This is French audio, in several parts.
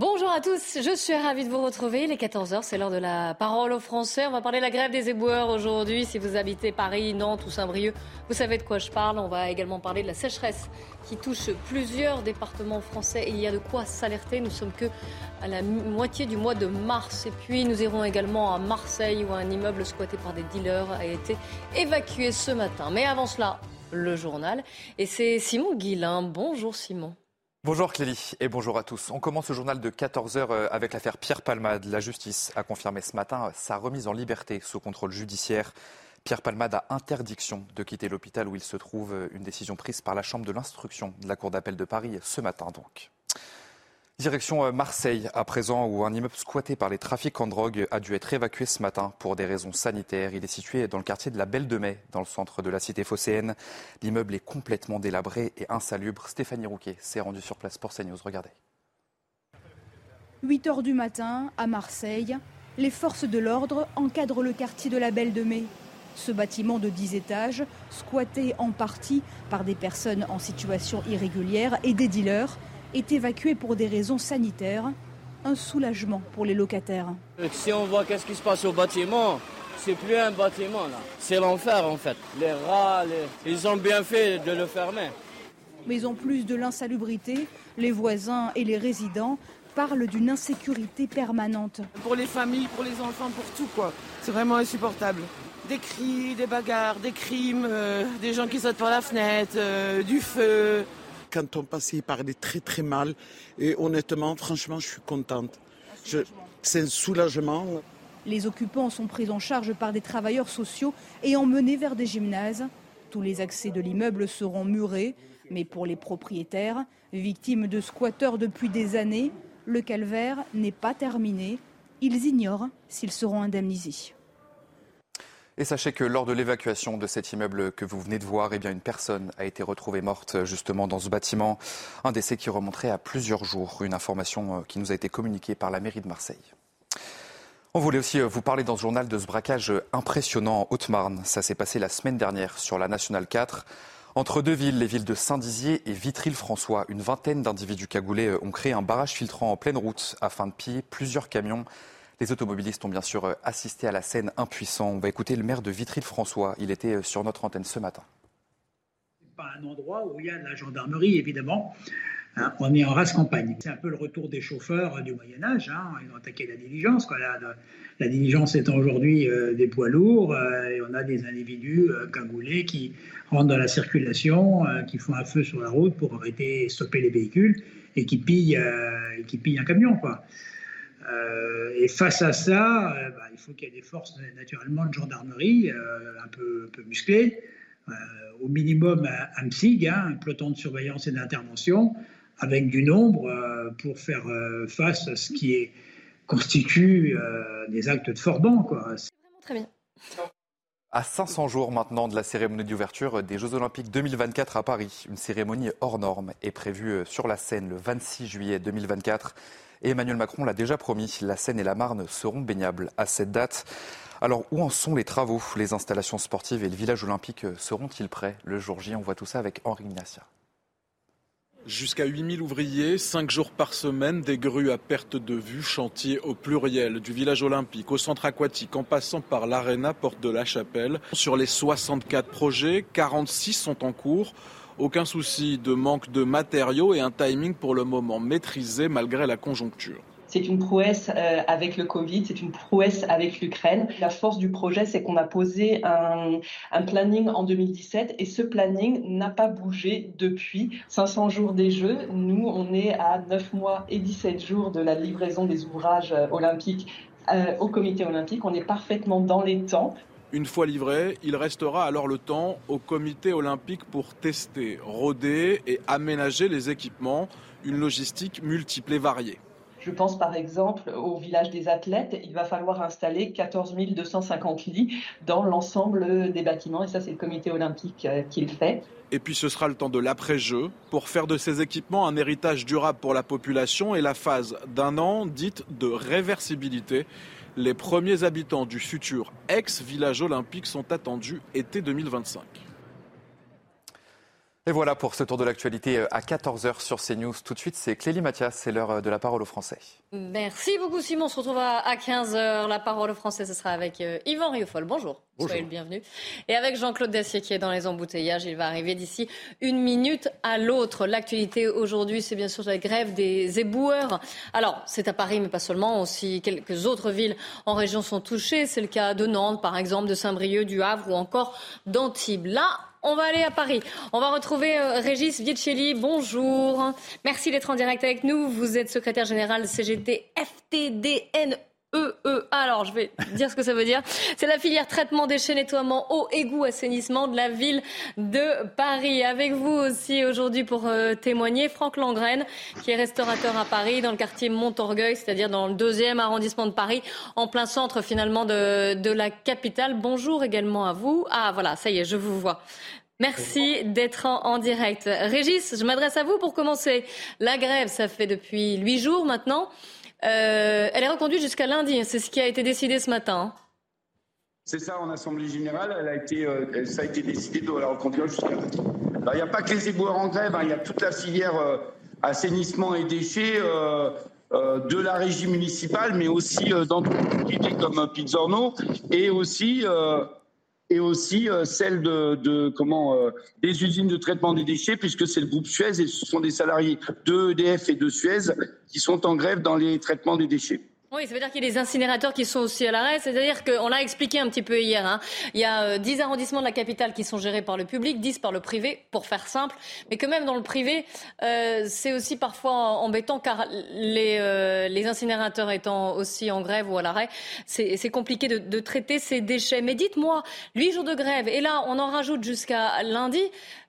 Bonjour à tous, je suis ravie de vous retrouver. Les 14h, c'est l'heure de la parole aux Français. On va parler de la grève des éboueurs aujourd'hui. Si vous habitez Paris, Nantes ou Saint-Brieuc, vous savez de quoi je parle. On va également parler de la sécheresse qui touche plusieurs départements français et il y a de quoi s'alerter. Nous sommes que à la moitié du mois de mars. Et puis nous irons également à Marseille où un immeuble squatté par des dealers a été évacué ce matin. Mais avant cela, le journal. Et c'est Simon Guillain. Bonjour Simon. Bonjour Clélie et bonjour à tous. On commence le journal de 14h euh, avec l'affaire Pierre Palmade. La justice a confirmé ce matin sa remise en liberté sous contrôle judiciaire. Pierre Palmade a interdiction de quitter l'hôpital où il se trouve, euh, une décision prise par la Chambre de l'instruction de la Cour d'appel de Paris ce matin donc. Direction euh, Marseille, à présent, où un immeuble squatté par les trafics en drogue a dû être évacué ce matin pour des raisons sanitaires. Il est situé dans le quartier de la Belle de Mai, dans le centre de la cité phocéenne. L'immeuble est complètement délabré et insalubre. Stéphanie Rouquet s'est rendue sur place pour CNews. Regardez. 8 heures du matin, à Marseille, les forces de l'ordre encadrent le quartier de la Belle de Mai. Ce bâtiment de 10 étages, squatté en partie par des personnes en situation irrégulière et des dealers, est évacué pour des raisons sanitaires. Un soulagement pour les locataires. Si on voit qu'est-ce qui se passe au bâtiment, c'est plus un bâtiment là. C'est l'enfer en fait. Les rats, ils ont bien fait de le fermer. Mais en plus de l'insalubrité, les voisins et les résidents parlent d'une insécurité permanente. Pour les familles, pour les enfants, pour tout quoi. C'est vraiment insupportable. Des cris, des bagarres, des crimes, euh, des gens qui sautent par la fenêtre, euh, du feu quand on passait, il parlait très très mal. Et honnêtement, franchement, je suis contente. C'est un soulagement. Les occupants sont pris en charge par des travailleurs sociaux et emmenés vers des gymnases. Tous les accès de l'immeuble seront murés, mais pour les propriétaires, victimes de squatteurs depuis des années, le calvaire n'est pas terminé. Ils ignorent s'ils seront indemnisés. Et sachez que lors de l'évacuation de cet immeuble que vous venez de voir, eh bien une personne a été retrouvée morte justement dans ce bâtiment. Un décès qui remonterait à plusieurs jours. Une information euh, qui nous a été communiquée par la mairie de Marseille. On voulait aussi euh, vous parler dans ce journal de ce braquage impressionnant en Haute-Marne. Ça s'est passé la semaine dernière sur la Nationale 4. Entre deux villes, les villes de Saint-Dizier et Vitry-le-François, une vingtaine d'individus cagoulés euh, ont créé un barrage filtrant en pleine route afin de piller plusieurs camions. Les automobilistes ont bien sûr euh, assisté à la scène impuissant. On va écouter le maire de Vitry-le-François. Il était euh, sur notre antenne ce matin. C'est pas un endroit où il y a de la gendarmerie, évidemment. Hein, on est en race campagne. C'est un peu le retour des chauffeurs euh, du Moyen Âge. Hein. Ils ont attaqué la diligence. La, diligence étant aujourd'hui des poids lourds, et on a des individus cagoulés qui rentrent dans la circulation, qui font un feu sur la route pour arrêter, stopper les véhicules et qui pillent, qui pillent un camion. Quoi. Euh, et face à ça, euh, bah, il faut qu'il y ait des forces naturellement de gendarmerie euh, un peu, peu musclées, au minimum un, MSIG, hein, un peloton de surveillance et d'intervention, avec du nombre pour faire face à ce qui est, constitue des actes de Forban. Quoi. Très bien. À 500 jours maintenant de la cérémonie d'ouverture des Jeux Olympiques 2024 à Paris, une cérémonie hors norme est prévue sur la scène le 26 juillet 2024. Et Emmanuel Macron l'a déjà promis, la Seine et la Marne seront baignables à cette date. Alors, où en sont les travaux? Les installations sportives et le village olympique seront-ils prêts? Le jour J On voit tout ça avec Henri Ignacia. Jusqu'à 8000 ouvriers, 5 jours par semaine, des grues à perte de vue, chantier au pluriel, du village olympique au centre aquatique, en passant par l'aréna Porte de la Chapelle. Sur les 64 projets, 46 sont en cours. Aucun souci de manque de matériaux et un timing pour le moment maîtrisé malgré la conjoncture. C'est une prouesse euh, avec le Covid, c'est une prouesse avec l'Ukraine. La force du projet, c'est qu'on a posé un, planning en 2017 et ce planning n'a pas bougé depuis 500 jours des Jeux. Nous, on est à 9 mois et 17 jours de la livraison des ouvrages euh, olympiques euh, au comité olympique. On est parfaitement dans les temps Une fois livré, il restera alors le temps au comité olympique pour tester, roder et aménager les équipements, une logistique multiple et variée. Je pense par exemple au village des athlètes. Il va falloir installer 14 250 lits dans l'ensemble des bâtiments et ça c'est le comité olympique euh, qui le fait. Et puis ce sera le temps de l'après-jeu pour faire de ces équipements un héritage durable pour la population et la phase d'un an dite de réversibilité. Les premiers habitants du futur ex-village olympique sont attendus été 2025. Et voilà pour ce tour de l'actualité euh, à 14h sur CNews. Tout de suite, c'est Clélie Mathias, c'est l'heure euh, de la parole aux Français. Merci beaucoup Simon, on se retrouve à 15h. La parole aux Français, ce sera avec euh, Yvan Riofol. Bonjour. Bonjour. Soyez le bienvenu. Et avec Jean-Claude Dacier qui est dans les embouteillages, il va arriver d'ici une minute à l'autre. L'actualité aujourd'hui, c'est bien sûr la grève des éboueurs. Alors, c'est à Paris, mais pas seulement. Aussi, quelques autres villes en région sont touchées. C'est le cas de Nantes, par exemple, de Saint-Brieuc, du Havre ou encore d'Antibes. Là, on va aller à Paris. On va retrouver euh, Régis Vietchelli. Bonjour. Merci d'être en direct avec nous. Vous êtes secrétaire général CGT FTDN E, e Alors, je vais dire ce que ça veut dire. C'est la filière traitement déchets, nettoiement, eau, égout, assainissement de la ville de Paris. Avec vous aussi aujourd'hui pour euh, témoigner, Franck Langraine, qui est restaurateur à Paris, dans le quartier Montorgueil, c'est-à-dire dans le deuxième arrondissement de Paris, en plein centre finalement de, de la capitale. Bonjour également à vous. Ah, voilà, ça y est, je vous vois. Merci d'être en, en, direct. Régis, je m'adresse à vous pour commencer. La grève, ça fait depuis huit jours maintenant. Euh, elle est reconduite jusqu'à lundi. C'est ce qui a été décidé ce matin. C'est ça, en Assemblée générale, elle a été, euh, ça a été décidé de la reconduire jusqu'à lundi. il n'y a pas que les éboueurs en grève, hein, il y a toute la filière euh, assainissement et déchets de la régie municipale, mais aussi d'entreprises comme Pizzorno et aussi et aussi euh, celle de, comment euh, des usines de traitement des déchets puisque c'est le groupe Suez et ce sont des salariés de EDF et de Suez qui sont en grève dans les traitements des déchets. Oui, ça veut dire qu'il y a des incinérateurs qui sont aussi à l'arrêt. C'est-à-dire qu'on l'a expliqué un petit peu hier. Hein. Il y a 10 euh, arrondissements de la capitale qui sont gérés par le public, 10 par le privé, pour faire simple. Mais que même dans le privé, euh, c'est aussi parfois embêtant car les, euh, les, incinérateurs étant aussi en grève ou à l'arrêt, c'est compliqué de, de, traiter ces déchets. Mais dites-moi, 8 jours de grève, et là on en rajoute jusqu'à lundi.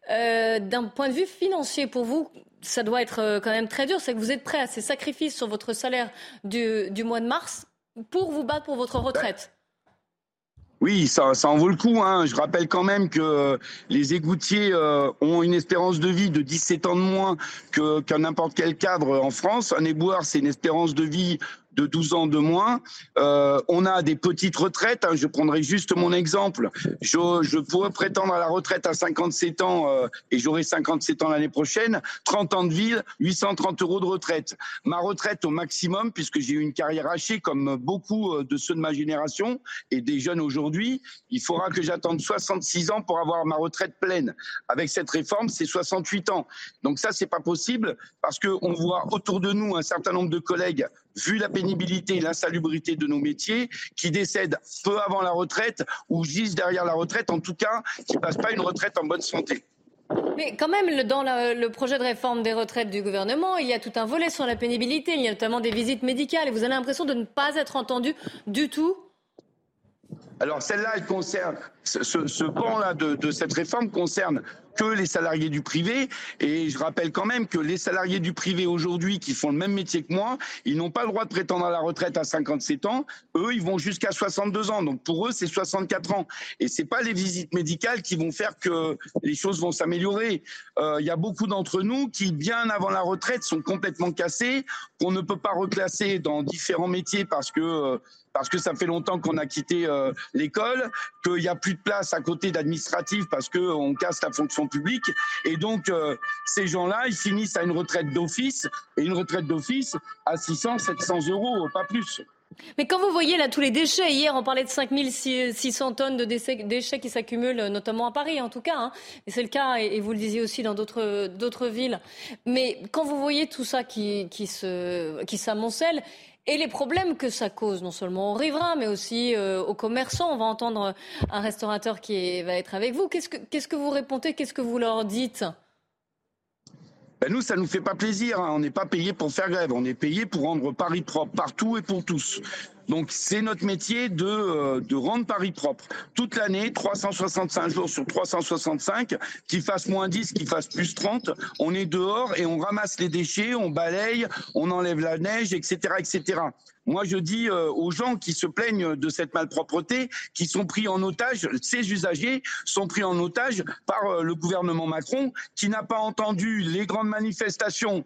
Euh, D'un point de vue financier pour vous, ça doit être euh, quand même très dur, c'est que vous êtes prêt à ces sacrifices sur votre salaire du, mois de mars pour vous battre pour votre retraite? Oui, ça, ça en vaut le coup. Hein. Je rappelle quand même que les égoutiers euh, ont une espérance de vie de 17 ans de moins que qu'un n'importe quel cadre en France. Un éboueur, c'est une espérance de vie de 12 ans de moins. Euh, on a des petites retraites. Hein. je prendrai juste mon exemple. Je, je, pourrais prétendre à la retraite à 57 ans euh, et j'aurai 57 ans l'année prochaine. 30 ans de ville, 830 euros de retraite. Ma retraite au maximum, puisque j'ai eu une carrière hachée comme beaucoup euh, de ceux de ma génération et des jeunes aujourd'hui, il faudra que j'attende 66 ans pour avoir ma retraite pleine. Avec cette réforme, c'est 68 ans. Donc ça, c'est pas possible parce qu'on voit autour de nous un certain nombre de collègues vu la pénibilité et l'insalubrité de nos métiers, qui décèdent peu avant la retraite ou juste derrière la retraite, en tout cas, qui ne passent pas une retraite en bonne santé. Mais quand même, dans le projet de réforme des retraites du gouvernement, il y a tout un volet sur la pénibilité. Il y a notamment des visites médicales. Et vous avez l'impression de ne pas être entendu du tout? Alors celle-là, elle concerne ce, ce pan-là de, de, cette réforme concerne que les salariés du privé. Et je rappelle quand même que les salariés du privé aujourd'hui qui font le même métier que moi, ils n'ont pas le droit de prétendre à la retraite à 57 ans. Eux, ils vont jusqu'à 62 ans. Donc pour eux, c'est 64 ans. Et c'est pas les visites médicales qui vont faire que les choses vont s'améliorer. Euh, il y a beaucoup d'entre nous qui, bien avant la retraite, sont complètement cassés, qu'on ne peut pas reclasser dans différents métiers parce que euh, parce que ça fait longtemps qu'on a quitté euh, l'école, qu'il n'y a plus de place à côté d'administratif parce qu'on casse la fonction publique. Et donc, euh, ces gens-là, ils finissent à une retraite d'office, et une retraite d'office à 600, 700 euros, pas plus. Mais quand vous voyez là tous les déchets, hier on parlait de 5600 tonnes de déchets qui s'accumulent, notamment à Paris en tout cas, hein, et c'est le cas, et, vous le disiez aussi dans d'autres villes. Mais quand vous voyez tout ça qui, s'amoncelle, et les problèmes que ça cause, non seulement aux riverains, mais aussi euh, aux commerçants. On va entendre un restaurateur qui va être avec vous. Qu'est-ce que, qu'est-ce que vous répondez Qu'est-ce que vous leur dites? Ben nous, ça nous fait pas plaisir. Hein. On n'est pas payé pour faire grève. On est payé pour rendre Paris propre partout et pour tous. Donc c'est notre métier de, euh, de rendre Paris propre. Toute l'année, 365 jours sur 365, qu'il fasse moins 10, qu'il fasse plus 30, on est dehors et on ramasse les déchets, on balaye, on enlève la neige, etc. etc. Moi, je dis euh, aux gens qui se plaignent de cette malpropreté, qui sont pris en otage, ces usagers sont pris en otage par euh, le gouvernement Macron, qui n'a pas entendu les grandes manifestations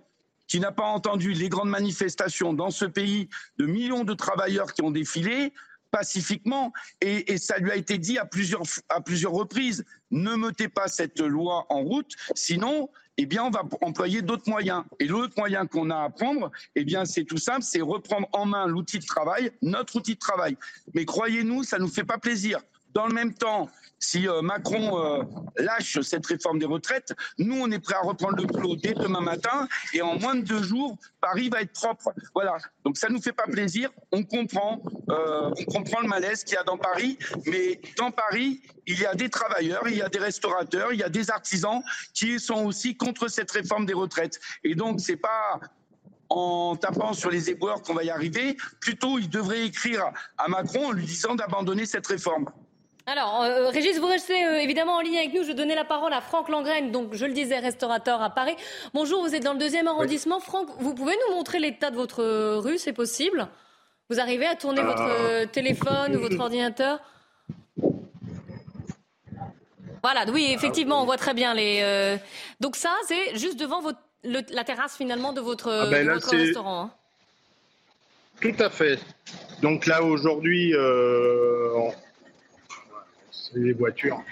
qui n'a pas entendu les grandes manifestations dans ce pays de millions de travailleurs qui ont défilé pacifiquement et, ça lui a été dit à plusieurs, à plusieurs reprises ne mettez pas cette loi en route sinon eh bien, on va employer d'autres moyens. Et l'autre moyen qu'on a à prendre, eh bien, c'est tout simple, c'est reprendre en main l'outil de travail, notre outil de travail. Mais croyez-nous, ça ne nous fait pas plaisir. Dans le même temps, si euh, Macron euh, lâche cette réforme des retraites, nous, on est prêt à reprendre le boulot dès demain matin et en moins de deux jours, Paris va être propre. Voilà. Donc ça nous fait pas plaisir. On comprend, euh, on comprend le malaise qu'il y a dans Paris, mais dans Paris, il y a des travailleurs, il y a des restaurateurs, il y a des artisans qui sont aussi contre cette réforme des retraites. Et donc c'est pas en tapant sur les éboueurs qu'on va y arriver. Plutôt, il devrait écrire à Macron en lui disant d'abandonner cette réforme. Alors, euh, Régis, vous restez euh, évidemment en ligne avec nous. Je donnais la parole à Franck Langraine, donc je le disais, restaurateur à Paris. Bonjour, vous êtes dans le deuxième arrondissement. Franck, vous pouvez nous montrer l'état de votre rue, c'est possible? Vous arrivez à tourner votre euh, téléphone ou votre ordinateur? Voilà, oui, effectivement, on voit très bien les. Donc ça, c'est juste devant votre, la terrasse finalement de votre, ah ben restaurant. Hein. Tout à fait. Donc là, aujourd'hui, les voitures.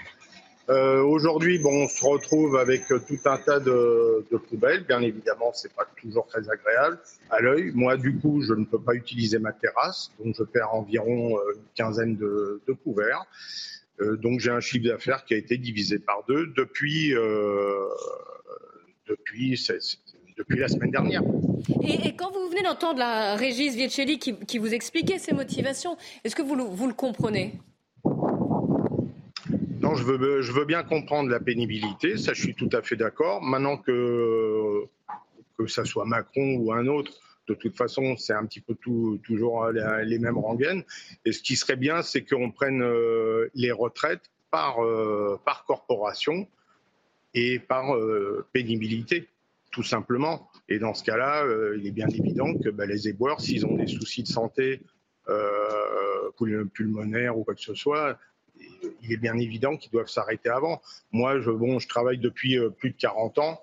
Euh, aujourd'hui, bon, on se retrouve avec tout un tas de, poubelles. Bien évidemment, c'est pas toujours très agréable à l'œil. Moi, du coup, je ne peux pas utiliser ma terrasse, donc je perds environ euh, une quinzaine de, couverts. Euh, donc j'ai un chiffre d'affaires qui a été divisé par deux depuis depuis la semaine dernière. Et, quand vous venez d'entendre la Régis Vieccelli qui, vous expliquait ses motivations, est-ce que vous le comprenez? Je veux, bien comprendre la pénibilité, ça je suis tout à fait d'accord. Maintenant que, que ça soit Macron ou un autre, de toute façon, c'est un petit peu toujours les, mêmes rengaines. Et ce qui serait bien, c'est qu'on prenne euh, les retraites par, euh, par corporation et par euh, pénibilité, tout simplement. Et dans ce cas-là, il est bien évident que bah, les éboueurs, s'ils ont des soucis de santé pulmonaires ou quoi que ce soit, il est bien évident qu'ils doivent s'arrêter avant. Moi, je, bon, je travaille depuis euh, plus de 40 ans.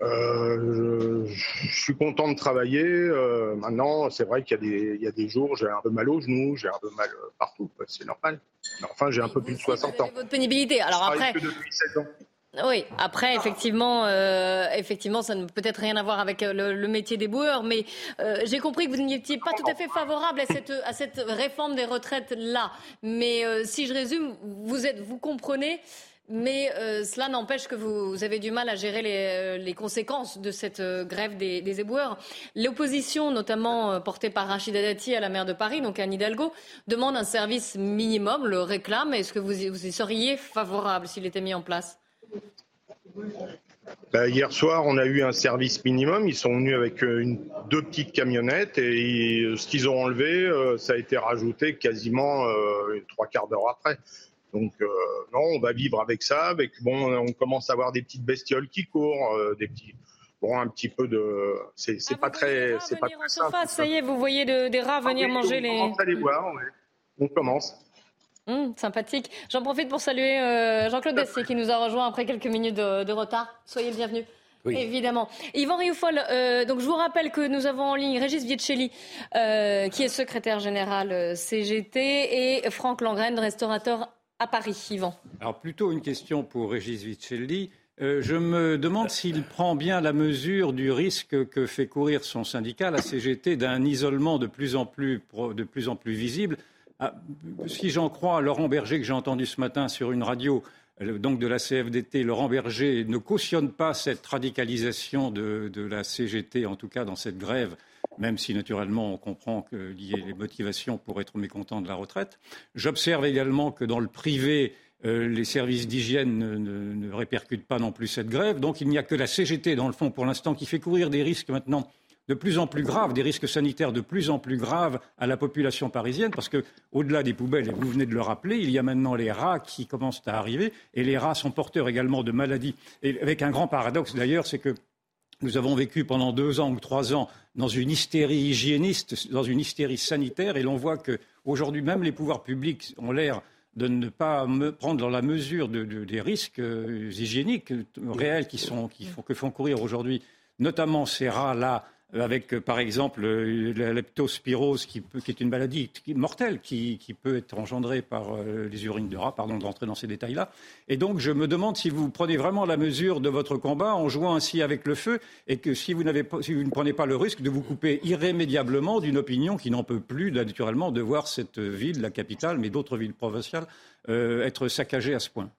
Euh, je, suis content de travailler. Euh, maintenant, c'est vrai qu'il y, a des jours, j'ai un peu mal aux genoux, j'ai un peu mal partout. C'est normal. enfin, j'ai un peu plus de 60 ans. Votre pénibilité. Alors après. Que depuis 16 ans. Oui, après, effectivement, euh, effectivement, ça ne peut être rien à voir avec euh, le, métier des boueurs, mais euh, j'ai compris que vous n'étiez pas tout à fait favorable à cette, à cette réforme des retraites-là. Mais si je résume, vous, êtes, vous comprenez, mais cela n'empêche que vous, avez du mal à gérer les, les conséquences de cette grève des, des éboueurs. L'opposition, notamment portée par Rachida Dati à la maire de Paris, donc Anne Hidalgo, demande un service minimum, le réclame. Est-ce que vous, vous y seriez favorable s'il était mis en place? Bah, hier soir, on a eu un service minimum. Ils sont venus avec euh, une, deux petites camionnettes et ce qu'ils ont enlevé, euh, ça a été rajouté quasiment euh, trois quarts d'heure après. Donc non, on va vivre avec ça. Avec bon, on commence à avoir des petites bestioles qui courent, des petits, bon, un petit peu de. C'est ah, pas très, c'est pas très simple. Ça y est, vous voyez des rats venir ah manger les. On commence à les voir. On commence. Hum, sympathique. J'en profite pour saluer euh, Jean-Claude Dessier qui nous a rejoint après quelques minutes de, retard. Soyez le bienvenu. Évidemment. Yvan Rioufol, euh, donc je vous rappelle que nous avons en ligne Régis Vietchelli, euh, qui est secrétaire général CGT, et Franck Langraine, restaurateur à Paris. Yvan. Alors plutôt une question pour Régis Vietchelli. je me demande s'il prend bien la mesure du risque que fait courir son syndicat, la CGT, d'un isolement de plus en plus, de plus, en plus visible si j'en crois Laurent Berger, que j'ai entendu ce matin sur une radio, euh, donc de la CFDT, Laurent Berger ne cautionne pas cette radicalisation de, la CGT, en tout cas dans cette grève, même si naturellement on comprend qu'il y ait les motivations pour être mécontent de la retraite. J'observe également que dans le privé, euh, les services d'hygiène ne, ne, répercutent pas non plus cette grève. Donc il n'y a que la CGT, dans le fond, pour l'instant, qui fait courir des risques maintenant de plus en plus graves, des risques sanitaires de plus en plus graves à la population parisienne, parce que au-delà des poubelles, et vous venez de le rappeler, il y a maintenant les rats qui commencent à arriver, et les rats sont porteurs également de maladies. Et avec un grand paradoxe d'ailleurs, c'est que nous avons vécu pendant deux ans ou trois ans dans une hystérie hygiéniste, dans une hystérie sanitaire, et l'on voit qu'aujourd'hui même les pouvoirs publics ont l'air de ne pas prendre dans la mesure des risques euh, hygiéniques réels qui, font, que font courir aujourd'hui notamment ces rats-là euh, avec, euh, par exemple, euh, la leptospirose, qui, est une maladie mortelle, qui, peut être engendrée par les urines de rats, pardon de rentrer dans ces détails-là. Et donc, je me demande si vous prenez vraiment la mesure de votre combat en jouant ainsi avec le feu, et que si vous, ne prenez pas le risque de vous couper irrémédiablement d'une opinion qui n'en peut plus, naturellement, de voir cette ville, la capitale, mais d'autres villes provinciales, être saccagée à ce point.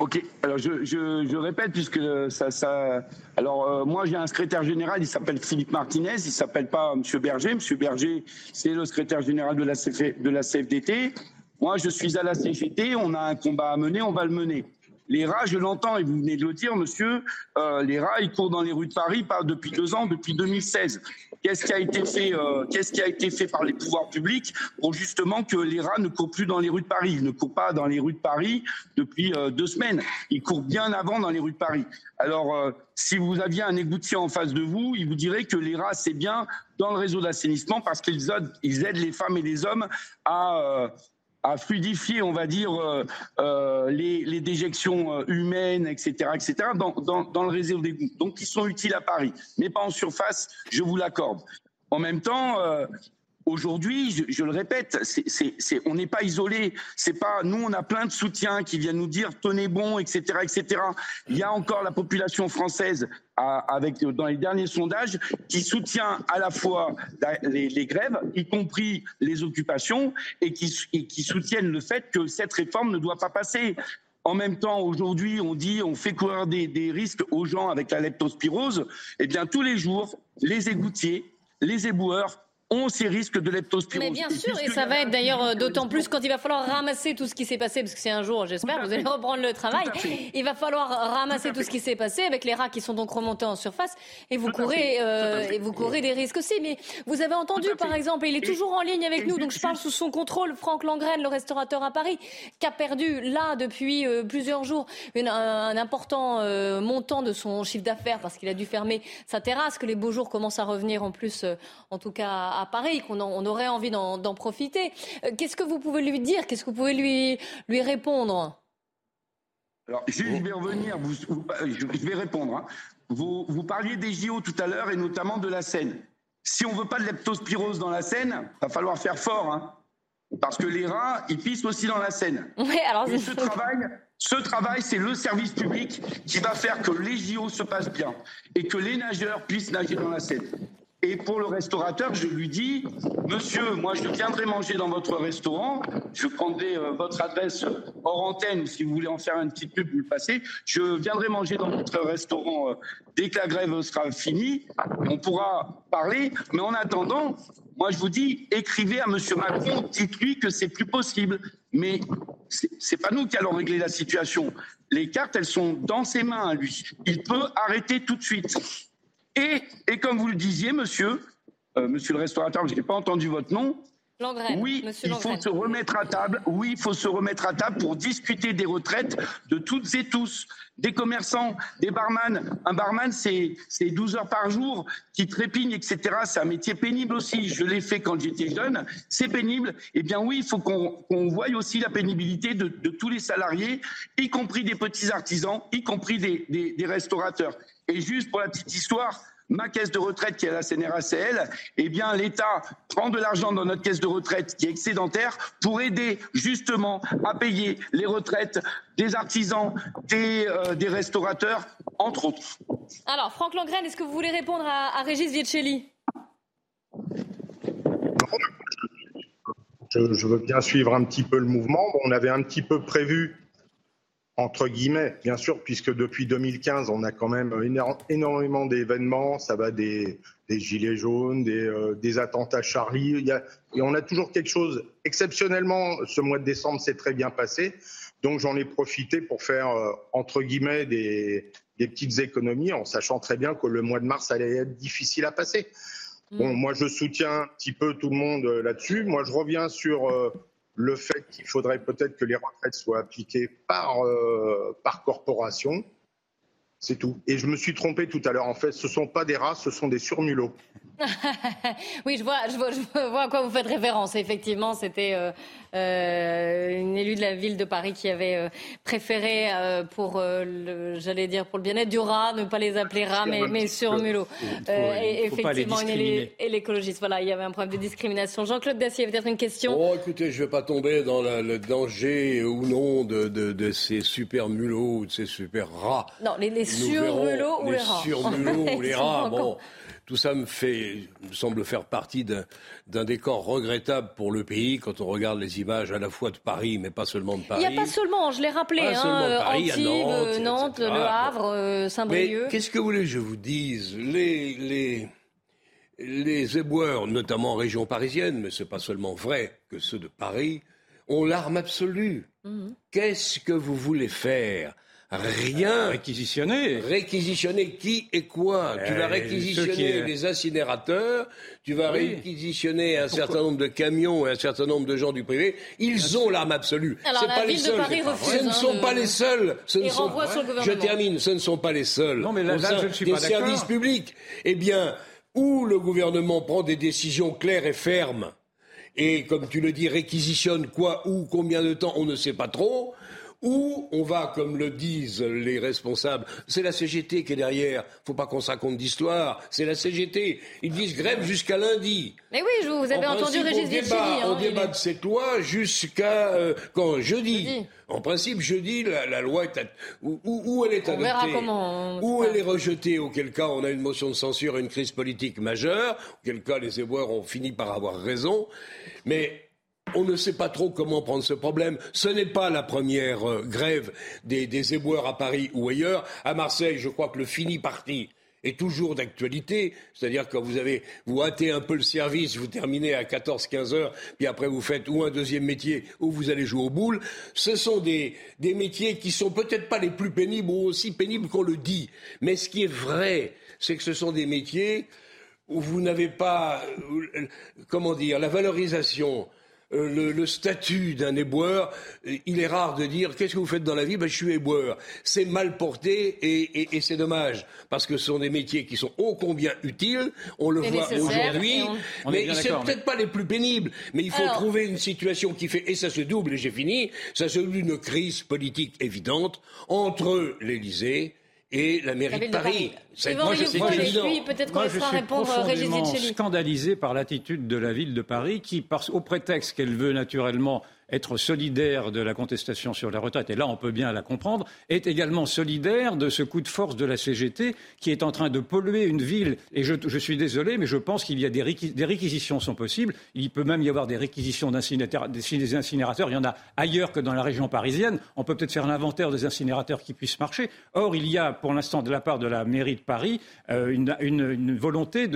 Ok, alors je, je, je, répète puisque ça, ça... alors euh, moi j'ai un secrétaire général, il s'appelle Philippe Martinez, il s'appelle pas Monsieur Berger. Monsieur Berger, c'est le secrétaire général de la, de la CFDT. Moi je suis à la CGT, on a un combat à mener, on va le mener. Les rats, je l'entends, et vous venez de le dire, monsieur, euh, les rats, ils courent dans les rues de Paris pas depuis deux ans, depuis 2016. Qu'est-ce qui a été fait euh, Qu'est-ce qui a été fait par les pouvoirs publics pour justement que les rats ne courent plus dans les rues de Paris? Ils ne courent pas dans les rues de Paris depuis euh, deux semaines. Ils courent bien avant dans les rues de Paris. Alors, si vous aviez un égoutier en face de vous, il vous dirait que les rats, c'est bien dans le réseau d'assainissement parce qu'ils aident, ils aident les femmes et les hommes à à fluidifier, on va dire, euh, euh, les, les, déjections euh, humaines, etc., etc., dans, dans, dans le réseau d'égout. Donc, ils sont utiles à Paris, mais pas en surface, je vous l'accorde. En même temps, Aujourd'hui, je, le répète, on n'est pas isolé. C'est pas nous, on a plein de soutiens qui viennent nous dire tenez bon, etc., etc. Il y a encore la population française avec dans les derniers sondages qui soutient à la fois les, grèves, y compris les occupations, et qui, qui soutiennent le fait que cette réforme ne doit pas passer. En même temps, aujourd'hui, on dit on fait courir des, des risques aux gens avec la leptospirose. Eh bien, tous les jours, les égoutiers, les éboueurs ont ces risques de leptospirose. Mais bien sûr, et ça va être d'ailleurs euh, d'autant plus quand il va falloir ramasser tout ce qui s'est passé, parce que c'est un jour, j'espère, vous allez reprendre le travail. Il va falloir ramasser tout, ce qui s'est passé avec les rats qui sont donc remontés en surface, et vous courez, euh, et vous courez des risques aussi. Mais vous avez entendu, par exemple, et il est toujours en ligne avec nous, donc je parle sous son contrôle, Franck Langrène, le restaurateur à Paris, qui a perdu là depuis euh, plusieurs jours un, important montant de son chiffre d'affaires parce qu'il a dû fermer sa terrasse, que les beaux jours commencent à revenir en plus, en tout cas à Paris, qu'on on aurait envie d'en profiter. Euh, qu'est-ce que vous pouvez lui dire? Qu'est-ce que vous pouvez lui, lui répondre? Alors, je vais revenir, je vais répondre. Hein. Vous, vous, parliez des JO tout à l'heure et notamment de la Seine. Si on veut pas de leptospirose dans la Seine, va falloir faire fort, hein. parce que les rats, ils pissent aussi dans la Seine. Oui, alors et ce travail, ce travail, c'est le service public qui va faire que les JO se passent bien et que les nageurs puissent nager dans la Seine. Et pour le restaurateur, je lui dis, monsieur, moi je viendrai manger dans votre restaurant, je prendrai euh, votre adresse hors antenne, si vous voulez en faire une petite pub, vous le passez, je viendrai manger dans votre restaurant euh, dès que la grève sera finie, on pourra parler, mais en attendant, moi je vous dis, écrivez à monsieur Macron, dites-lui que c'est plus possible, mais c'est pas nous qui allons régler la situation. Les cartes, elles sont dans ses mains, lui. Il peut arrêter tout de suite. Et, comme vous le disiez, monsieur, euh, monsieur le restaurateur, je n'ai pas entendu votre nom. Oui, il faut se remettre à table. Oui, il faut se remettre à table pour discuter des retraites de toutes et tous, des commerçants, des barman. Un barman, c'est 12 heures par jour qui trépigne, etc. C'est un métier pénible aussi. Je l'ai fait quand j'étais jeune. C'est pénible. Eh bien oui, il faut qu'on voie aussi la pénibilité de, de, tous les salariés, y compris des petits artisans, y compris des, des, des restaurateurs. Et juste pour la petite histoire, ma caisse de retraite qui est la CNRACL, eh bien l'État prend de l'argent dans notre caisse de retraite qui est excédentaire pour aider justement à payer les retraites des artisans, des, euh, des restaurateurs, entre autres. Alors, Franck Langren, est-ce que vous voulez répondre à, Régis Vietchelli? Je, je, veux bien suivre un petit peu le mouvement. on avait un petit peu prévu entre guillemets, bien sûr, puisque depuis 2015, on a quand même énormément d'événements. Ça va des, gilets jaunes, des, euh, des, attentats Charlie. Il y a, et on a toujours quelque chose. Exceptionnellement, ce mois de décembre s'est très bien passé. Donc j'en ai profité pour faire, euh, entre guillemets, des, des petites économies en sachant très bien que le mois de mars allait être difficile à passer. Bon, moi, je soutiens un petit peu tout le monde euh, là-dessus. Moi, je reviens sur euh, le fait qu'il faudrait peut-être que les retraites soient appliquées par, euh, par corporation. C'est tout. Et je me suis trompé tout à l'heure. En fait, ce ne sont pas des rats, ce sont des surmulots. oui, je vois, je, vois, je vois à quoi vous faites référence. Effectivement, c'était euh, euh, une élue de la ville de Paris qui avait euh, préféré pour, j'allais dire, pour le bien-être du rat, ne pas les appeler rats, mais, mais sur mulot. effectivement, une élue et l'écologiste. Voilà, il y avait un problème de discrimination. Jean-Claude Dacier, peut-être une question. Oh, écoutez, je ne vais pas tomber dans le danger ou non de, de, ces super mulots ou de ces super rats. Non, les, les sur-mulots ou les rats. Sur-mulots ou les rats, bon. Tout ça me fait, me semble faire partie d'un décor regrettable pour le pays quand on regarde les images à la fois de Paris, mais pas seulement de Paris. Il n'y a pas seulement, je l'ai rappelé, hein, Paris, Antibes, Nantes, Nantes Le Havre, euh, Saint-Brieuc. Qu'est-ce que vous voulez que je vous dise? Les, les, les éboueurs, notamment en région parisienne, mais ce n'est pas seulement vrai que ceux de Paris, ont l'arme absolue. Mhm. Qu'est-ce que vous voulez faire? Rien. Réquisitionner. Réquisitionner qui et quoi Tu vas euh, réquisitionner les incinérateurs, tu vas réquisitionner un certain nombre de camions et un certain nombre de gens du privé. Ils ont l'arme absolue. Alors, la pas ville les de seuls. Paris refuse, ce ne sont hein, pas les seuls. Ce ne sont... sur le je termine. Ce ne sont pas les seuls. Non, mais là, je ne suis des pas services publics. Eh bien, où le gouvernement prend des décisions claires et fermes et, comme tu le dis, réquisitionne quoi, où, combien de temps, on ne sait pas trop ou on va, comme le disent les responsables, c'est la CGT qui est derrière, faut pas qu'on se raconte d'histoire, c'est la CGT. Ils disent grève jusqu'à lundi. Mais oui, vous avez entendu Régis Vichini. On débat de cette loi jusqu'à euh, quand? Jeudi. En principe, jeudi, la, la loi est où, elle est on Verra comment, où elle est rejetée, auquel cas on a une motion de censure et une crise politique majeure, auquel cas les éboueurs ont fini par avoir raison. Mais on ne sait pas trop comment prendre ce problème. Ce n'est pas la première euh, grève des, éboueurs à Paris ou ailleurs. À Marseille, je crois que le fini parti est toujours d'actualité, c'est-à-dire que vous avez, vous hâtez un peu le service, vous terminez à 14-15 heures, puis après vous faites ou un deuxième métier ou vous allez jouer au boule. Ce sont des, des métiers qui sont peut-être pas les plus pénibles ou aussi pénibles qu'on le dit. Mais ce qui est vrai, c'est que ce sont des métiers où vous n'avez pas, euh, comment dire, la valorisation euh, le, statut d'un éboueur, euh, il est rare de dire qu'est-ce que vous faites dans la vie? Ben, Je suis éboueur. C'est mal porté et, c'est dommage parce que ce sont des métiers qui sont ô combien utiles. On le voit aujourd'hui, mais c'est peut-être pas les plus pénibles. Mais il faut trouver une situation qui fait et ça se double et j'ai fini. Ça se double d'une crise politique évidente entre l'Élysée et la mairie de Paris. Moi, je, peut-être qu'on laissera répondre Régis scandalisé par l'attitude de la ville de Paris qui, au prétexte qu'elle veut naturellement être solidaire de la contestation sur la retraite, et là on peut bien la comprendre, est également solidaire de ce coup de force de la CGT qui est en train de polluer une ville. Et je, suis désolé, mais je pense qu'il y a des, réquisitions sont possibles. Il peut même y avoir des réquisitions d'incinérateurs. Des incinérateurs, il y en a ailleurs que dans la région parisienne. On peut peut-être faire un inventaire des incinérateurs qui puissent marcher. Or, il y a pour l'instant de la part de la mairie Paris euh, une, une, volonté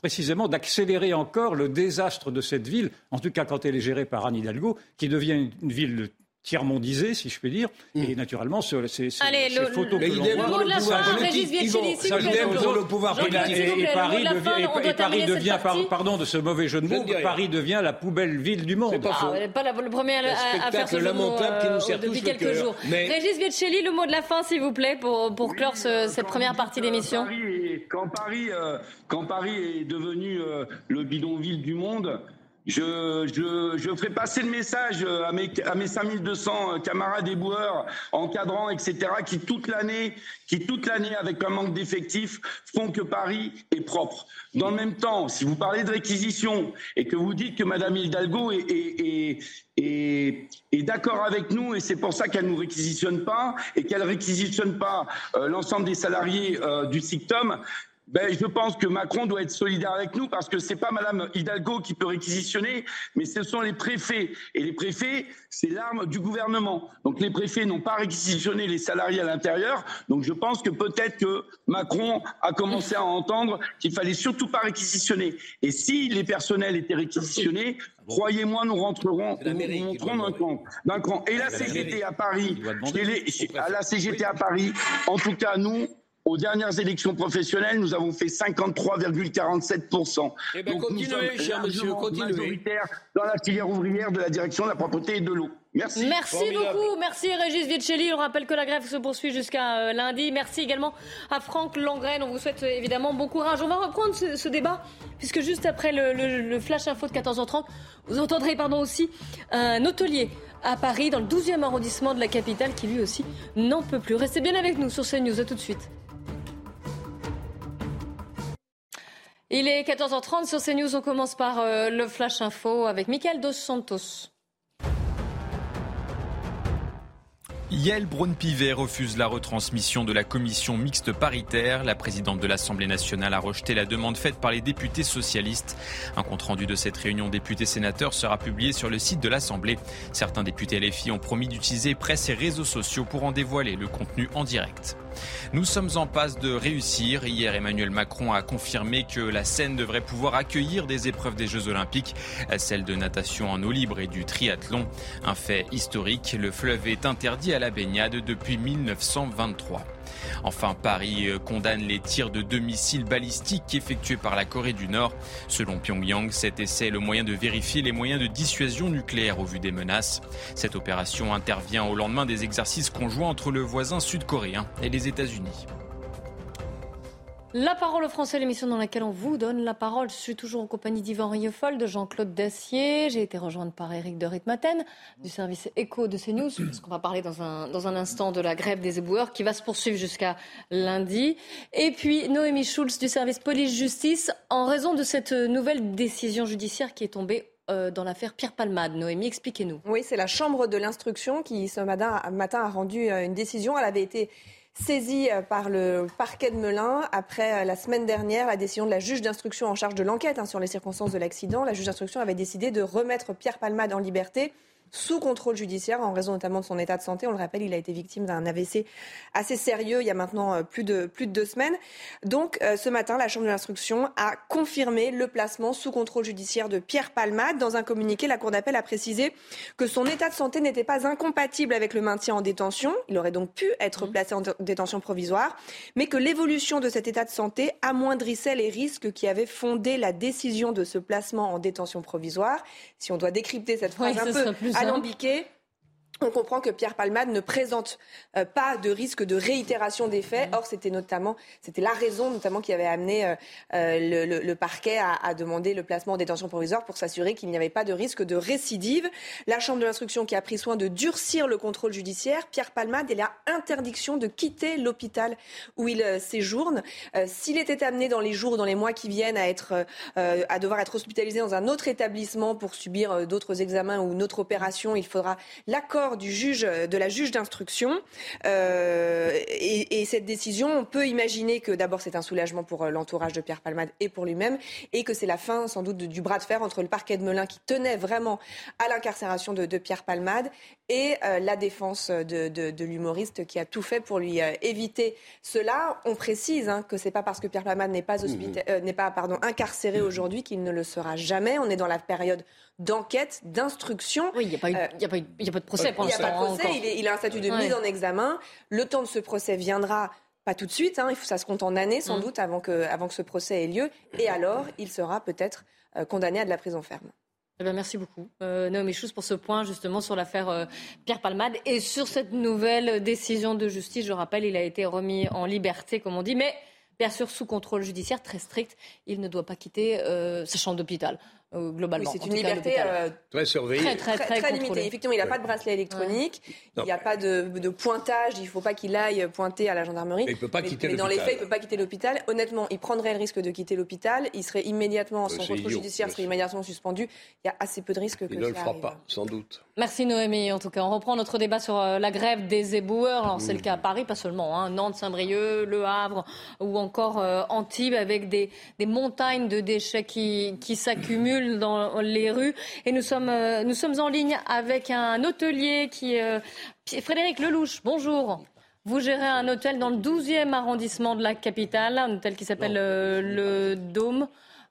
précisément d'accélérer encore le désastre de cette ville, en tout cas quand elle est gérée par Anne Hidalgo, qui devient une ville tiers-mondisé, si je puis dire. Mm. Et naturellement, ces, ces, Allez, ces le, photos le, que l'on voit... Le le pouvoir politique. Et, Paris devient, et, Paris devient pardon de ce mauvais jeu de mots, Paris devient la poubelle ville du monde. Pas, ah, pas la, le premier à, à faire ce jeu euh, depuis quelques jours. Régis Vietchelli, le mot de la fin, s'il vous plaît, pour, pour clore ce, cette première partie d'émission. Quand Paris, euh, quand Paris est devenu euh, le bidonville du monde, je, ferai passer le message à mes, à mes 5200 camarades éboueurs, encadrants, etc., qui toute l'année, qui toute l'année, avec un manque d'effectifs, font que Paris est propre. Dans le même temps, si vous parlez de réquisition et que vous dites que Madame Hidalgo est, d'accord avec nous et c'est pour ça qu'elle nous réquisitionne pas et qu'elle réquisitionne pas euh, l'ensemble des salariés euh, du SICTOM, ben, je pense que Macron doit être solidaire avec nous parce que c'est pas Madame Hidalgo qui peut réquisitionner, mais ce sont les préfets. Et les préfets, c'est l'arme du gouvernement. Donc les préfets n'ont pas réquisitionné les salariés à l'intérieur. Donc je pense que peut-être que Macron a commencé à entendre qu'il fallait surtout pas réquisitionner. Et si les personnels étaient réquisitionnés, croyez-moi, nous rentrerons, nous montrons d'un cran, d'un Et la CGT à Paris, à la CGT à Paris, en tout cas nous, aux dernières élections professionnelles, nous avons fait 53,47%. Eh ben, Donc, nous continuez, sommes cher monsieur, continuez. dans la filière ouvrière de la direction de la propreté et de l'eau. Merci. Merci beaucoup, merci Régis Vicelli. On rappelle que la grève se poursuit jusqu'à euh, lundi. Merci également à Franck Langren. On vous souhaite euh, évidemment bon courage. On va reprendre ce, ce débat, puisque juste après le, le- le flash info de 14h30, vous entendrez pardon, aussi un hôtelier à Paris, dans le 12e arrondissement de la capitale, qui lui aussi n'en peut plus. Restez bien avec nous sur CNews. À tout de suite. Il est 14h30 sur CNews. On commence par euh, le flash info avec Michael Dos Santos. Yael Braun-Pivet refuse la retransmission de la commission mixte paritaire. La présidente de l'Assemblée nationale a rejeté la demande faite par les députés socialistes. Un compte-rendu de cette réunion députés-sénateurs sera publié sur le site de l'Assemblée. Certains députés LFI ont promis d'utiliser presse et réseaux sociaux pour en dévoiler le contenu en direct. Nous sommes en passe de réussir. Hier, Emmanuel Macron a confirmé que la Seine devrait pouvoir accueillir des épreuves des Jeux Olympiques, celles de natation en eau libre et du triathlon. Un fait historique, le fleuve est interdit à la baignade depuis 1923. Enfin, Paris euh, condamne les tirs de deux missiles balistiques effectués par la Corée du Nord. Selon Pyongyang, cet essai est le moyen de vérifier les moyens de dissuasion nucléaire au vu des menaces. Cette opération intervient au lendemain des exercices conjoints entre le voisin sud-coréen et les États-Unis. La parole aux Français, l'émission dans laquelle on vous donne la parole. Je suis toujours en compagnie d'Yvan Rieufol, de Jean-Claude Dacier. J'ai été rejointe par Éric de Ritmaten du service écho de CNews, parce qu'on va parler dans un, dans un instant de la grève des éboueurs qui va se poursuivre jusqu'à lundi. Et puis Noémie Schulz du service police-justice, en raison de cette nouvelle décision judiciaire qui est tombée euh, dans l'affaire Pierre Palmade. Noémie, expliquez-nous. Oui, c'est la Chambre de l'instruction qui, ce matin, a rendu euh, une décision. Elle avait été saisie euh, par le parquet de Melun après euh, la semaine dernière la décision de la juge d'instruction en charge de l'enquête hein, sur les circonstances de l'accident. La juge d'instruction avait décidé de remettre Pierre Palmade en liberté sous contrôle judiciaire en raison notamment de son état de santé. On le rappelle, il a été victime d'un AVC assez sérieux il y a maintenant euh, plus de, plus de deux semaines. Donc euh, ce matin, la Chambre de l'instruction a confirmé le placement sous contrôle judiciaire de Pierre Palmade. Dans un communiqué, la Cour d'appel a précisé que son état de santé n'était pas incompatible avec le maintien en détention. Il aurait donc pu être placé en détention provisoire, mais que l'évolution de cet état de santé amoindrissait les risques qui avaient fondé la décision de ce placement en détention provisoire. Si on doit décrypter cette phrase Oui, un peu alambiquée, on comprend que Pierre Palmade ne présente euh, pas de risque de réitération des faits. Or, c'était notamment, c'était la raison notamment qui avait amené euh, euh, le, le- le parquet à, à demander le placement en détention provisoire pour s'assurer qu'il n'y avait pas de risque de récidive. La Chambre de l'instruction qui a pris soin de durcir le contrôle judiciaire, Pierre Palmade, il a interdiction de quitter l'hôpital où il euh, séjourne. S'il était amené dans les jours, dans les mois qui viennent à être, à devoir être hospitalisé dans un autre établissement pour subir d'autres examens ou une autre opération, il faudra l'accord du juge, de la juge d'instruction. Euh, et, et cette décision, on peut imaginer que d'abord c'est un soulagement pour euh, l'entourage de Pierre Palmade et pour lui-même, et que c'est la fin sans doute du bras de fer entre le parquet de Melun qui tenait vraiment à l'incarcération de, de Pierre Palmade et euh, la défense de, de- de l'humoriste qui a tout fait pour lui euh, éviter cela. On précise hein, que c'est pas parce que Pierre Palmade n'est pas, euh, n'est pas pardon, incarcéré aujourd'hui qu'il ne le sera jamais. On est dans la période d'enquête, d'instruction. Oui, il n'y a, pas eu- il y a, pas eu- il y a pas de procès pour Il n'y a pas de procès, il, est- il a un statut de Ouais. mise en examen. Le temps de ce procès viendra pas tout de suite, hein, ça se compte en années sans Mm. doute avant que, avant que ce procès ait lieu. Et alors, il sera peut-être euh, condamné à de la prison ferme. Eh ben, merci beaucoup, euh, Naomi Schulz, pour ce point justement sur l'affaire euh, Pierre Palmade et sur cette nouvelle décision de justice. Je rappelle, il a été remis en liberté, comme on dit, mais bien sûr sous contrôle judiciaire très strict. Il ne doit pas quitter euh, sa chambre d'hôpital, euh, globalement. Oui, c'est une cas, liberté euh, Très surveillé. Très, très, très, limitée. Effectivement, il n'a pas de bracelet électronique, il n'y a pas de, de pointage, il ne faut pas qu'il aille pointer à la gendarmerie. Mais il peut pas quitter mais dans les faits, il ne peut pas quitter l'hôpital. Honnêtement, il prendrait le risque de quitter l'hôpital, il serait immédiatement, son c'est contrôle idiot, judiciaire serait immédiatement suspendu. Il y a assez peu de risques que Il ne le fera arrive. pas, sans doute. Merci Noémie. En tout cas, on reprend notre débat sur euh, la grève des éboueurs. Alors, c'est le cas à Paris, pas seulement. Hein. Nantes, Saint-Brieuc, Le Havre ou encore euh, Antibes avec des, des montagnes de déchets qui, qui s'accumulent dans les rues. Et nous sommes, euh, nous sommes en ligne avec un hôtelier qui... euh, Frédéric Lelouch, bonjour. Vous gérez un hôtel dans le 12e arrondissement de la capitale, un hôtel qui s'appelle euh, le Dôme.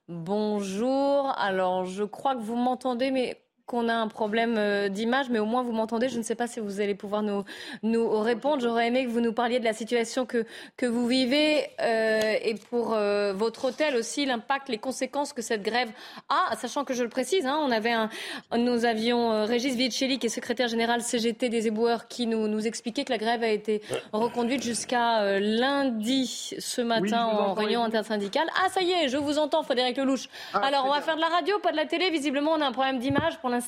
Bonjour. Alors, je crois que vous m'entendez, mais qu'on a un problème euh, d'image, mais au moins vous m'entendez. Je ne sais pas si vous allez pouvoir nous, nous répondre. J'aurais aimé que vous nous parliez de la situation que, que vous vivez euh, et pour euh, votre hôtel aussi, l'impact, les conséquences que cette grève a, sachant que je le précise, hein, on avait un, nous avions Régis Vicelli, qui est secrétaire général CGT des éboueurs, qui nous, nous expliquait que la grève a été reconduite jusqu'à lundi ce matin en réunion intersyndicale. Ah, ça y est, je vous entends, Frédéric Lelouch. Ah, Alors, on va faire de la radio, pas de la télé. Visiblement, on a un problème d'image pour l'instant.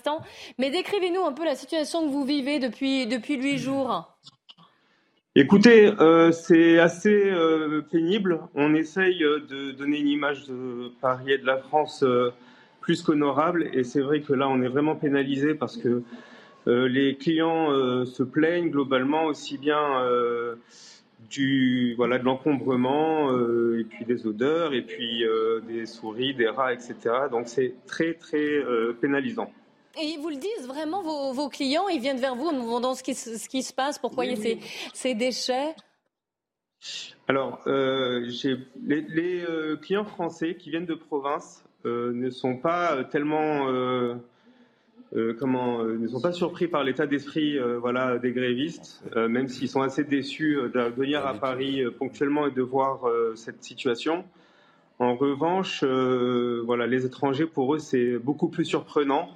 Mais décrivez-nous un peu la situation que vous vivez depuis, depuis 8 jours. Écoutez, euh, c'est assez euh, pénible. On essaye euh, de donner une image de Paris et de la France plus qu'honorable. Et c'est vrai que là, on est vraiment pénalisé parce que les clients se plaignent globalement aussi bien du voilà de l'encombrement et puis des odeurs et puis des souris, des rats, etc. Donc c'est très très pénalisant. Et ils vous le disent vraiment, vos, clients, ils viennent vers vous en vous demandant ce qui, ce qui se passe, pourquoi il y a ces, déchets. Alors, euh, les, euh, clients français qui viennent de province euh, ne sont pas tellement, comment, ne sont pas surpris par l'état d'esprit, voilà, des grévistes, même s'ils sont assez déçus de venir à Paris ponctuellement et de voir cette situation. En revanche, voilà, les étrangers, pour eux, c'est beaucoup plus surprenant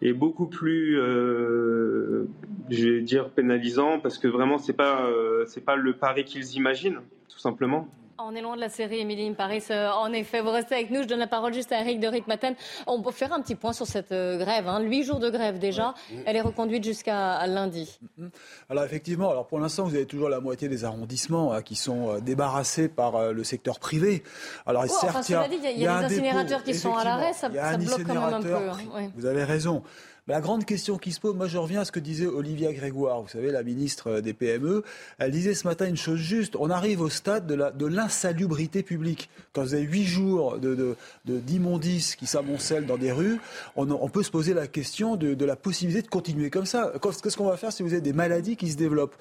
est beaucoup plus, euh, je vais dire, pénalisant parce que vraiment, c'est pas, euh, c'est pas le pari qu'ils imaginent, tout simplement. On est loin de la série Émilie Paris. Euh, en effet, vous restez avec nous. Je donne la parole juste à Eric de Maten. On peut faire un petit point sur cette euh, grève. Hein. Huit jours de grève déjà. Elle est reconduite jusqu'à lundi. Mm-hmm. Alors effectivement, alors pour l'instant, vous avez toujours la moitié des arrondissements hein, qui sont euh, débarrassés par le secteur privé. Alors oh, certes, il y, a, des incinérateurs qui sont à l'arrêt. Ça, bloque quand même un peu. Hein. Vous avez raison. La grande question qui se pose, moi je reviens à ce que disait Olivia Grégoire, vous savez, la ministre des PME. Elle disait ce matin une chose juste, on arrive au stade de l'insalubrité publique. Quand vous avez huit jours d'immondices de, de, qui s'amoncellent dans des rues, on, peut se poser la question de, la possibilité de continuer comme ça. Qu'est-ce qu'on va faire si vous avez des maladies qui se développent?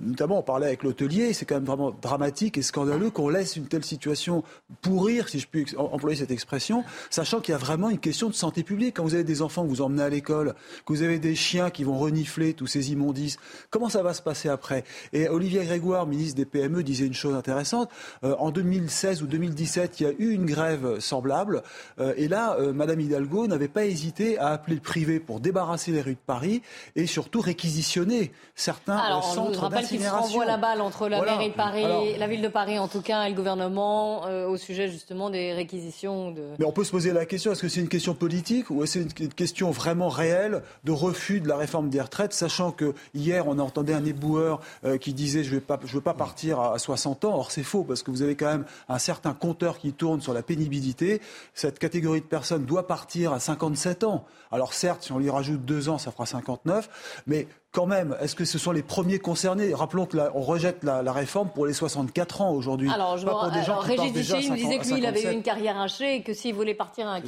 Notamment, on parlait avec l'hôtelier, c'est quand même vraiment dramatique et scandaleux qu'on laisse une telle situation pourrir, si je puis employer cette expression, sachant qu'il y a vraiment une question de santé publique. Quand vous avez des enfants que vous emmenez à l'école, que vous avez des chiens qui vont renifler tous ces immondices, comment ça va se passer après? Et Olivier Grégoire, ministre des PME, disait une chose intéressante. Euh, en 2016 ou 2017, il y a eu une grève semblable. Euh, et là, euh, Madame Hidalgo n'avait pas hésité à appeler le privé pour débarrasser les rues de Paris et surtout réquisitionner certains Alors, centres je rappelle qu'il se renvoie la balle entre la mairie de Paris, la ville de Paris en tout cas, et le gouvernement au sujet justement des réquisitions. De... Mais on peut se poser la question est-ce que c'est une question politique ou est-ce une question vraiment réel de refus de la réforme des retraites, sachant que hier on entendait un éboueur euh, qui disait je ne veux pas partir à 60 ans. Or c'est faux parce que vous avez quand même un certain compteur qui tourne sur la pénibilité. Cette catégorie de personnes doit partir à 57 ans. Alors certes, si on lui rajoute deux ans, ça fera 59, mais quand même, est-ce que ce sont les premiers concernés? Rappelons qu'on rejette la, réforme pour les 64 ans aujourd'hui. Alors, je vois, Régis Duché me disait que lui, il avait eu une carrière hachée et que s'il voulait partir à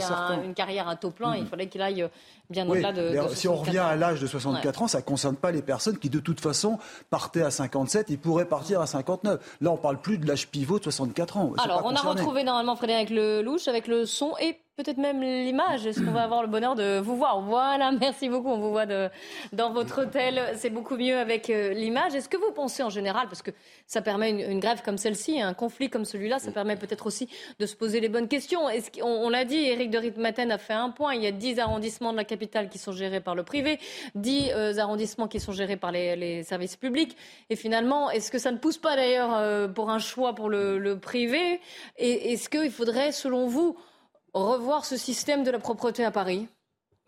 une carrière à taux plein, il fallait qu'il aille bien au-delà de, Si on revient à l'âge de 64 ans, ça ne concerne pas les personnes qui, de toute façon, partaient à 57 et pourraient partir à 59. Là, on ne parle plus de l'âge pivot de 64 ans. Alors, on a retrouvé normalement Frédéric Lelouch avec le son et peut-être même l'image. Est-ce qu'on va avoir le bonheur de vous voir? Voilà, merci beaucoup. On vous voit dans votre hôtel. C'est beaucoup mieux avec euh, l'image. Est-ce que vous pensez en général, parce que ça permet une, grève comme celle-ci, un conflit comme celui-là, ça permet peut-être aussi de se poser les bonnes questions. On, l'a dit, Éric de Ritmaten a fait un point. Il y a 10 arrondissements de la capitale qui sont gérés par le privé, 10 euh, arrondissements qui sont gérés par les, services publics. Et finalement, est-ce que ça ne pousse pas d'ailleurs euh, pour un choix pour le, le privé? Et est-ce qu'il faudrait, selon vous, revoir ce système de la propreté à Paris?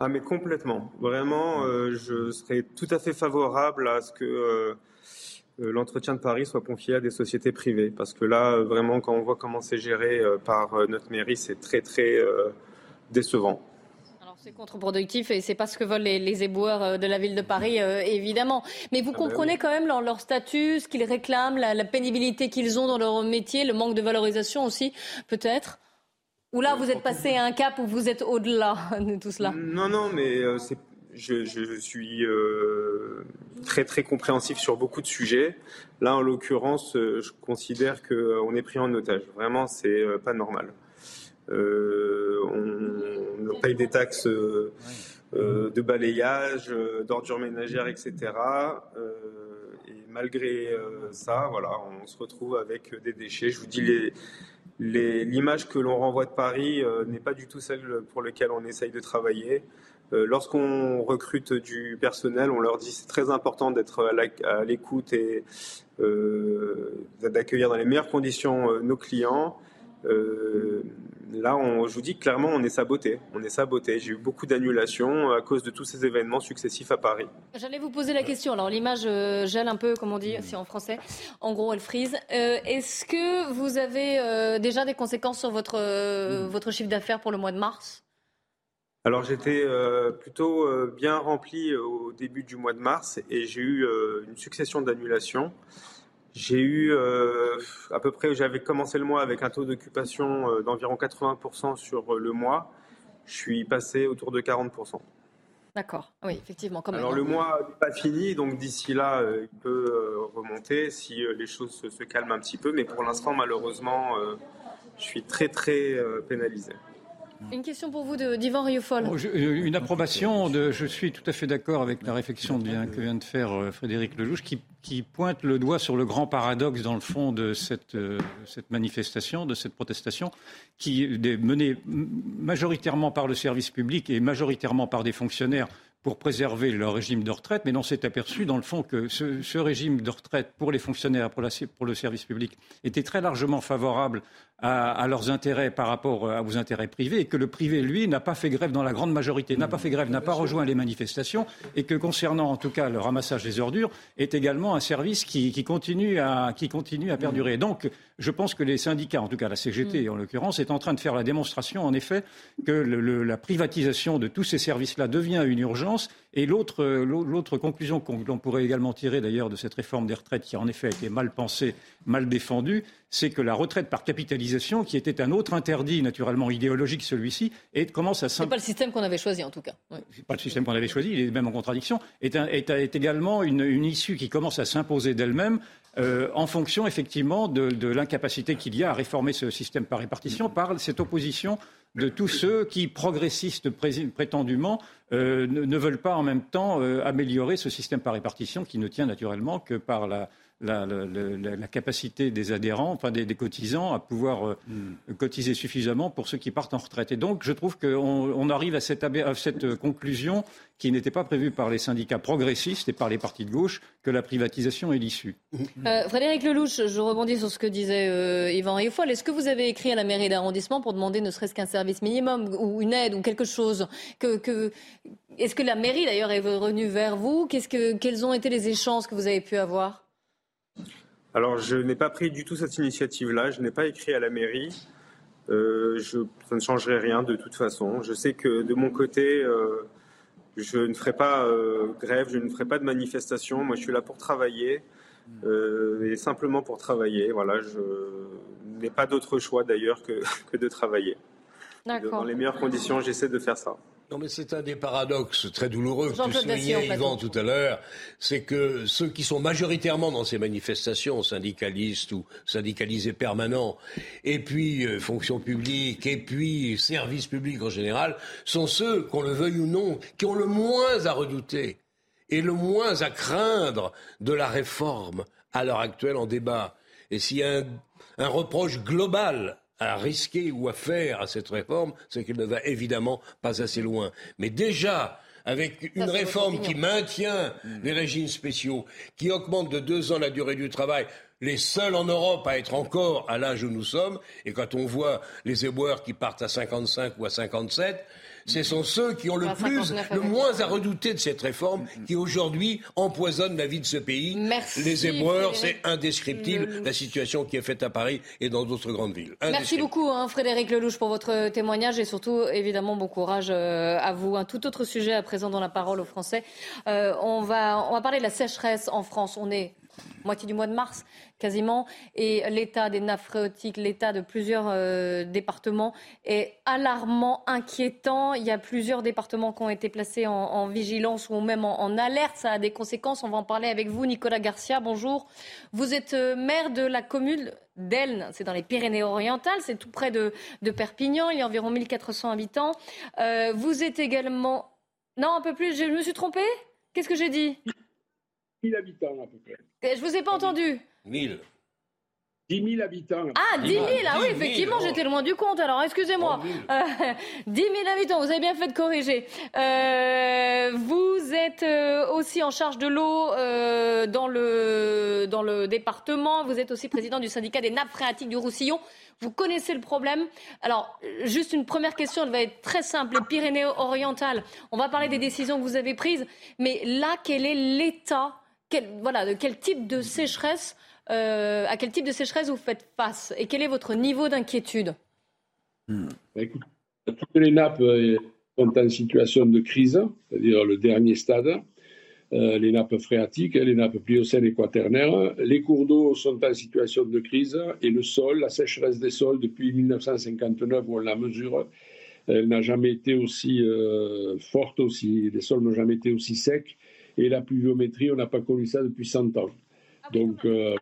Ah mais complètement. Vraiment, euh, je serais tout à fait favorable à ce que euh, euh, l'entretien de Paris soit confié à des sociétés privées. Parce que là, vraiment, quand on voit comment c'est géré par notre mairie, c'est très très décevant. Alors c'est contre-productif et c'est pas ce que veulent les, éboueurs de la ville de Paris, évidemment. Mais vous ah ben comprenez quand même leur, statut, ce qu'ils réclament, la pénibilité qu'ils ont dans leur métier, le manque de valorisation aussi, peut-être? Ou là, vous êtes passé à un cap où vous êtes au-delà de tout cela Non, non, mais euh, je, suis euh, très très compréhensif sur beaucoup de sujets. Là, en l'occurrence, euh, je considère qu'on est pris en otage. Vraiment, c'est pas normal. on, paye des taxes de balayage, d'ordures ménagères, etc. et malgré ça, voilà, on se retrouve avec des déchets. Je vous dis, les, l'image que l'on renvoie de Paris euh, n'est pas du tout celle pour laquelle on essaye de travailler. Euh, lorsqu'on recrute du personnel, on leur dit c'est très important d'être à l'écoute et euh, d'accueillir dans les meilleures conditions nos clients. Là, on, je vous dis clairement, on est saboté. On est saboté. J'ai eu beaucoup d'annulations à cause de tous ces événements successifs à Paris. J'allais vous poser la question. Alors l'image euh, gèle un peu, comme on dit, c'est en français. En gros, elle frise. Euh, est-ce que vous avez euh, déjà des conséquences sur votre, votre chiffre d'affaires pour le mois de mars? Alors j'étais plutôt bien rempli au début du mois de mars et j'ai eu une succession d'annulations. J'ai eu à peu près, j'avais commencé le mois avec un taux d'occupation d'environ 80% sur le mois. Je suis passé autour de 40%. D'accord, oui, effectivement. Comme Alors le mois n'est pas fini, donc d'ici là, euh, il peut euh, remonter si euh, les choses se, calment un petit peu, mais pour l'instant, malheureusement, je suis très très pénalisé. Une question pour vous d'Yvan Rieufol. Oh, une approbation. Je suis tout à fait d'accord avec la réflexion que vient de faire Frédéric Lelouch, qui, pointe le doigt sur le grand paradoxe, dans le fond, de cette, cette manifestation, de cette protestation, qui est menée majoritairement par le service public et majoritairement par des fonctionnaires pour préserver leur régime de retraite, mais on s'est aperçu dans le fond que ce, régime de retraite pour les fonctionnaires, pour, pour, le service public, était très largement favorable à, leurs intérêts par rapport à aux intérêts privés, et que le privé, lui, n'a pas fait grève dans la grande majorité, n'a pas fait grève, n'a pas rejoint les manifestations, et que concernant en tout cas le ramassage des ordures, est également un service qui, qui continue, à, qui continue à perdurer. Donc, je pense que les syndicats, en tout cas la CGT en l'occurrence, est en train de faire la démonstration, en effet, que le, la privatisation de tous ces services-là devient une urgence. Et l'autre conclusion qu'on pourrait également tirer d'ailleurs de cette réforme des retraites, qui en effet a été mal pensée, mal défendue, c'est que la retraite par capitalisation, qui était un autre interdit naturellement idéologique celui-ci, commence à C'est pas le système qu'on avait choisi en tout cas. C'est pas le système qu'on avait choisi, il est même en contradiction. Est, est, également une, une, issue qui commence à s'imposer d'elle-même euh, en fonction effectivement de, l'incapacité qu'il y a à réformer ce système par répartition, par cette opposition de tous ceux qui, progressistes prétendument, euh, ne, veulent pas en même temps euh, améliorer ce système par répartition qui ne tient naturellement que par la, la, capacité des adhérents, enfin des, cotisants, à pouvoir euh, hmm. cotiser suffisamment pour ceux qui partent en retraite. Et donc, je trouve qu'on arrive à cette, à cette, conclusion qui n'était pas prévue par les syndicats progressistes et par les partis de gauche, que la privatisation est l'issue. Euh, Frédéric Lelouch, je rebondis sur ce que disait euh, Yvan Riofol. Est-ce que vous avez écrit à la mairie d'arrondissement pour demander ne serait-ce qu'un service minimum ou une aide ou quelque chose que, Est-ce que la mairie, d'ailleurs, est revenue vers vous? Que, Quels ont été les échanges que vous avez pu avoir? Alors, je n'ai pas pris du tout cette initiative-là. Je n'ai pas écrit à la mairie. Euh, je, ça ne changerait rien de toute façon. Je sais que de mon côté, euh, je ne ferai pas euh, grève, je ne ferai pas de manifestation. Moi, je suis là pour travailler et simplement pour travailler. Voilà, je n'ai pas d'autre choix d'ailleurs que, que de travailler. Dans les meilleures conditions, j'essaie de faire ça. Non, mais c'est un des paradoxes très douloureux que tu soulignais, Yvan, tout à l'heure. C'est que ceux qui sont majoritairement dans ces manifestations, syndicalistes ou syndicalisés permanents, et puis euh, fonction publique, et puis services publics en général, sont ceux, qu'on le veuille ou non, qui ont le moins à redouter et le moins à craindre de la réforme à l'heure actuelle en débat. Et s'il y a un reproche global à risquer ou à faire à cette réforme, c'est qu'elle ne va évidemment pas assez loin. Mais déjà, avec une réforme qui maintient les régimes spéciaux, qui augmente de deux ans la durée du travail, les seuls en Europe à être encore à l'âge où nous sommes, et quand on voit les éboueurs qui partent à 55 ou à 57, ce sont ceux qui ont le plus, le moins à redouter de cette réforme qui aujourd'hui empoisonne la vie de ce pays. Les éboueurs, c'est indescriptible la situation qui est faite à Paris et dans d'autres grandes villes. Merci beaucoup hein, Frédéric Lelouch pour votre témoignage et surtout évidemment bon courage euh, à vous. Un tout autre sujet à présent dans la parole aux Français. Euh, on, va, on va parler de la sécheresse en France. On est moitié du mois de mars quasiment, et l'état des nappes phréatiques, l'état de plusieurs euh, départements est alarmant, inquiétant. Il y a plusieurs départements qui ont été placés en, vigilance ou même en, alerte. Ça a des conséquences. On va en parler avec vous, Nicolas Garcia. Bonjour. Vous êtes euh, maire de la commune d'Elne, c'est dans les Pyrénées-Orientales, c'est tout près de, Perpignan, il y a environ 1400 habitants. Euh, vous êtes également Non, un peu plus. Je me suis trompée? Qu'est-ce que j'ai dit? 1000 habitants à peu près. Je vous ai pas entendu. 1000. 10 000 habitants. Ah, 10 000, ah oui, effectivement, j'étais loin du compte, alors excusez-moi. Euh, 10 000 habitants, vous avez bien fait de corriger. Euh, vous êtes euh, aussi en charge de l'eau euh, dans, le, dans le département, vous êtes aussi président du syndicat des nappes phréatiques du Roussillon. Vous connaissez le problème. Alors, juste une première question, elle va être très simple. Les Pyrénées-Orientales, on va parler des décisions que vous avez prises, mais là, quel est l'état voilà, de quel type de sécheresse euh, à quel type de sécheresse vous faites face et quel est votre niveau d'inquiétude Bah, écoute, toutes les nappes euh, sont en situation de crise, c'est-à-dire le dernier stade. Euh, les nappes phréatiques, les nappes pliocènes et quaternaires. Les cours d'eau sont en situation de crise et le sol, la sécheresse des sols depuis 1959 où on la mesure, elle n'a jamais été aussi forte, aussi, les sols n'ont jamais été aussi secs et la pluviométrie, on n'a pas connu ça depuis 100 ans. Donc, euh,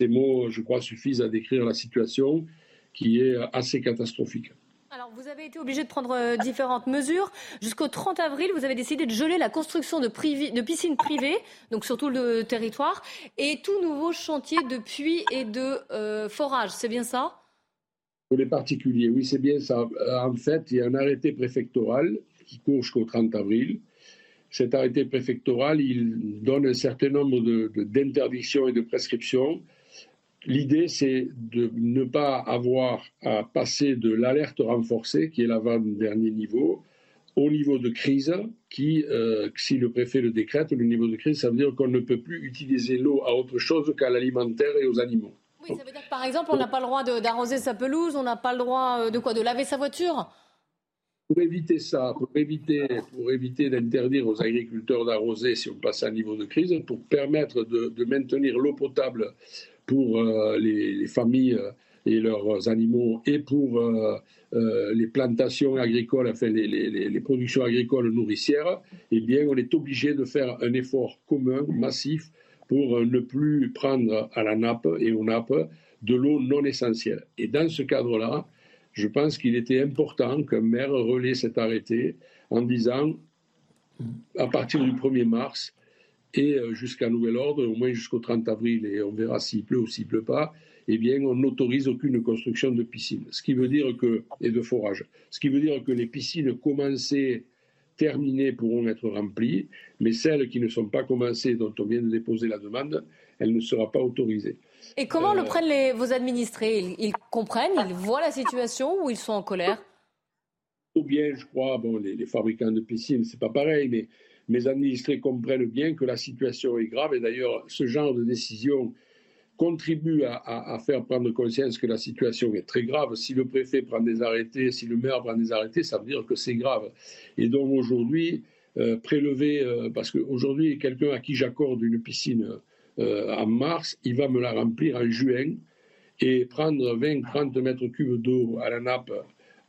ces mots, je crois, suffisent à décrire la situation qui est assez catastrophique. Alors, vous avez été obligé de prendre euh, différentes mesures. Jusqu'au 30 avril, vous avez décidé de geler la construction de, privi- de piscines privées, donc sur tout le territoire, et tout nouveau chantier de puits et de euh, forage. C'est bien ça? Pour les particuliers, oui, c'est bien ça. En fait, il y a un arrêté préfectoral qui court jusqu'au 30 avril. Cet arrêté préfectoral, il donne un certain nombre d'interdictions et de prescriptions. L'idée, c'est de ne pas avoir à passer de l'alerte renforcée, qui est l'avant-dernier niveau, au niveau de crise, qui, euh, si le préfet le décrète, le niveau de crise, ça veut dire qu'on ne peut plus utiliser l'eau à autre chose qu'à l'alimentaire et aux animaux. Oui, ça veut dire que, par exemple, on n'a pas le droit d'arroser sa pelouse, on n'a pas le droit euh, de quoi De laver sa voiture Pour éviter ça, pour éviter, pour éviter d'interdire aux agriculteurs d'arroser si on passe à un niveau de crise, pour permettre de, maintenir l'eau potable pour euh, les, les familles euh, et leurs animaux et pour euh, les plantations agricoles, enfin les, les- productions agricoles nourricières, eh bien on est obligé de faire un effort commun, massif, pour ne plus prendre à la nappe et aux nappes de l'eau non essentielle. Et dans ce cadre-là, je pense qu'il était important qu'un maire relaie cet arrêté en disant, à partir du 1er mars et euh, jusqu'à nouvel ordre, au moins jusqu'au 30 avril, et on verra s'il pleut ou s'il pleut pas, eh bien, on n'autorise aucune construction de piscine. Ce qui veut dire que, et de forage. Ce qui veut dire que les piscines commencées, terminées pourront être remplies, mais celles qui ne sont pas commencées, dont on vient de déposer la demande, elle ne sera pas autorisée. Et comment Euh, le prennent les, vos administrés? Ils, ils comprennent, ils voient la situation ou ils sont en colère? Ou bien, je crois, bon, les, les fabricants de piscines, c'est pas pareil, mais mes administrés comprennent bien que la situation est grave. Et d'ailleurs, ce genre de décision contribue à, à- à faire prendre conscience que la situation est très grave. Si le préfet prend des arrêtés, si le maire prend des arrêtés, ça veut dire que c'est grave. Et donc aujourd'hui, euh, prélever, euh, parce qu'aujourd'hui, quelqu'un à qui j'accorde une piscine euh, en mars, il va me la remplir en juin et prendre 20-30 mètres cubes d'eau à la nappe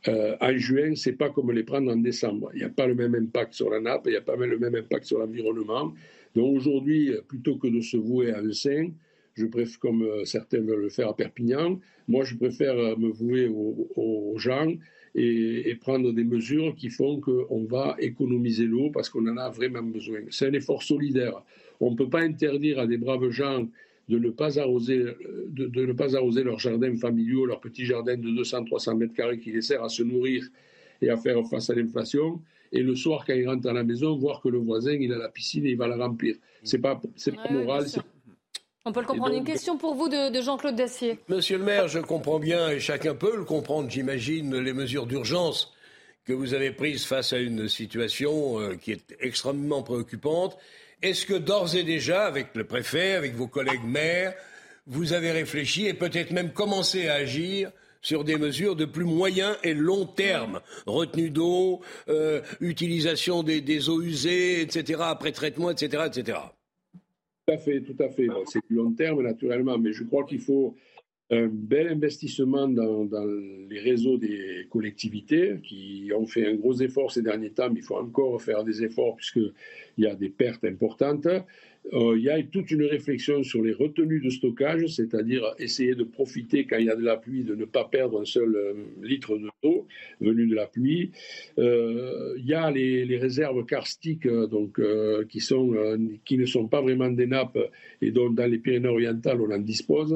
euh, en juin, c'est pas comme les prendre en décembre. Il n'y a pas le même impact sur la nappe, il n'y a pas le même impact sur l'environnement. Donc aujourd'hui, plutôt que de se vouer à un saint, je préfère, comme euh, certains veulent le faire à Perpignan, moi je préfère euh, me vouer aux, aux gens et, et prendre des mesures qui font qu'on va économiser l'eau parce qu'on en a vraiment besoin. C'est un effort solidaire. On ne peut pas interdire à des braves gens de ne pas arroser, de, de ne pas arroser leurs jardins familiaux, leurs petits jardins de 200-300 mètres carrés qui les servent à se nourrir et à faire face à l'inflation. Et le soir, quand ils rentrent à la maison, voir que le voisin, il a la piscine et il va la remplir. C'est pas, c'est pas moral. c'est- On peut le comprendre. donc- Une question pour vous de, de Jean-Claude Dacier. Monsieur le maire, je comprends bien, et chacun peut le comprendre, j'imagine, les mesures d'urgence que vous avez prises face à une situation euh, qui est extrêmement préoccupante. Est-ce que d'ores et déjà, avec le préfet, avec vos collègues maires, vous avez réfléchi et peut-être même commencé à agir sur des mesures de plus moyen et long terme, retenue d'eau, euh, utilisation des, eaux usées, etc., après traitement, etc., etc. Tout à fait, tout à fait. C'est du long terme, naturellement, mais je crois qu'il faut un bel investissement dans, les réseaux des collectivités qui ont fait un gros effort ces derniers temps, mais il faut encore faire des efforts puisqu'il y a des pertes importantes. euh, il y a toute une réflexion sur les retenues de stockage, c'est-à-dire essayer de profiter quand il y a de la pluie, de ne pas perdre un seul euh, litre d'eau venu de la pluie. Euh, il y a les, réserves karstiques donc, qui ne sont pas vraiment des nappes et dont dans les Pyrénées-Orientales on en dispose.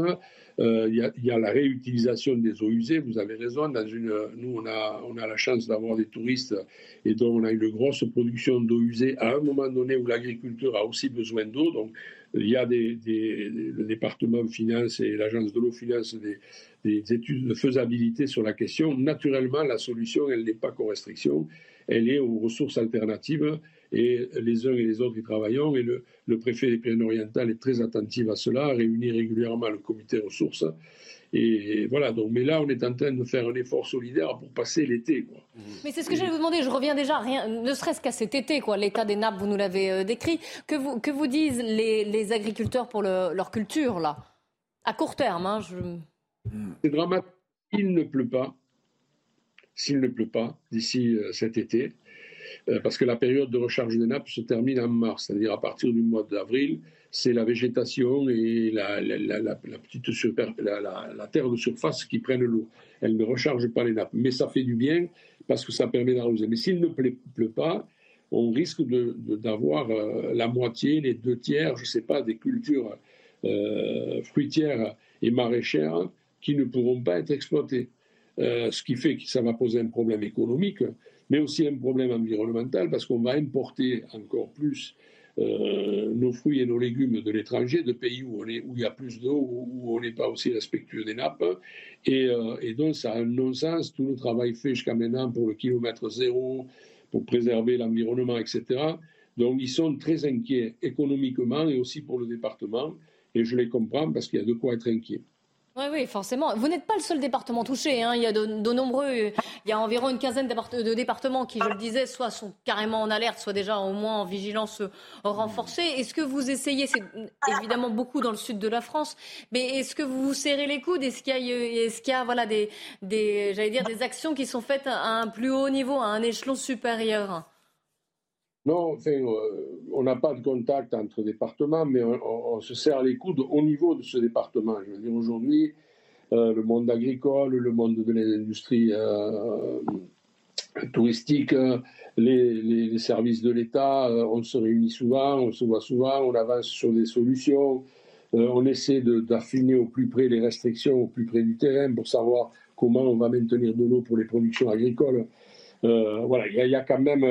Il y, a, la réutilisation des eaux usées, vous avez raison. Nous, on a, on a la chance d'avoir des touristes et dont on a une grosse production d'eau usée à un moment donné où l'agriculture a aussi besoin d'eau. Donc, il y a le département finance et l'agence de l'eau finance des, des, études de faisabilité sur la question. Naturellement, la solution, elle n'est pas qu'aux restrictions, elle est aux ressources alternatives et les uns et les autres y travaillons. Et le, le préfet des Pyrénées-Orientales est très attentif à cela, réunit régulièrement le comité ressources et voilà, donc, mais là, on est en train de faire un effort solidaire pour passer l'été. Mais c'est ce que j'allais vous demander. Je reviens déjà, rien, ne serait-ce qu'à cet été, quoi. L'état des nappes, vous nous l'avez euh, décrit. Que vous, que vous disent les, agriculteurs pour leur culture, là? À court terme, hein, je... C'est dramatique. Il ne pleut pas. S'il ne pleut pas d'ici euh, cet été, parce que la période de recharge des nappes se termine en mars, c'est-à-dire à partir du mois d'avril c'est la végétation et la, petite terre de surface qui prennent l'eau. Elle ne recharge pas les nappes. Mais ça fait du bien parce que ça permet d'arroser. Mais s'il ne pleut, pas, on risque d'avoir euh, la moitié, les deux tiers, je ne sais pas, des cultures euh, fruitières et maraîchères qui ne pourront pas être exploitées. Euh, ce qui fait que ça va poser un problème économique, mais aussi un problème environnemental parce qu'on va importer encore plus euh, nos fruits et nos légumes de l'étranger, de pays où, il y a plus d'eau, où, on n'est pas aussi respectueux des nappes. Euh, et, donc, ça a un non-sens. Tout le travail fait jusqu'à maintenant pour le kilomètre zéro, pour préserver l'environnement, etc. Donc, ils sont très inquiets économiquement et aussi pour le département. Et je les comprends parce qu'il y a de quoi être inquiet. Oui, oui, forcément. Vous n'êtes pas le seul département touché. Hein. Il y a de, nombreux, il y a environ une quinzaine de départements qui, je le disais, soit sont carrément en alerte, soit déjà au moins en vigilance renforcée. Est-ce que vous essayez, c'est évidemment beaucoup dans le sud de la France, mais est-ce que vous vous serrez les coudes? Est-ce qu'il y a, est-ce qu'il y a voilà, des, des, j'allais dire, des actions qui sont faites à un plus haut niveau, à un échelon supérieur? Non, enfin, euh, on n'a pas de contact entre départements, mais on, se serre les coudes au niveau de ce département. Je veux dire, aujourd'hui, euh, le monde agricole, le monde de l'industrie euh, touristique, les, services de l'État, on se réunit souvent, on se voit souvent, on avance sur des solutions, on essaie d'affiner au plus près les restrictions, au plus près du terrain pour savoir comment on va maintenir de l'eau pour les productions agricoles. voilà, il y, a quand même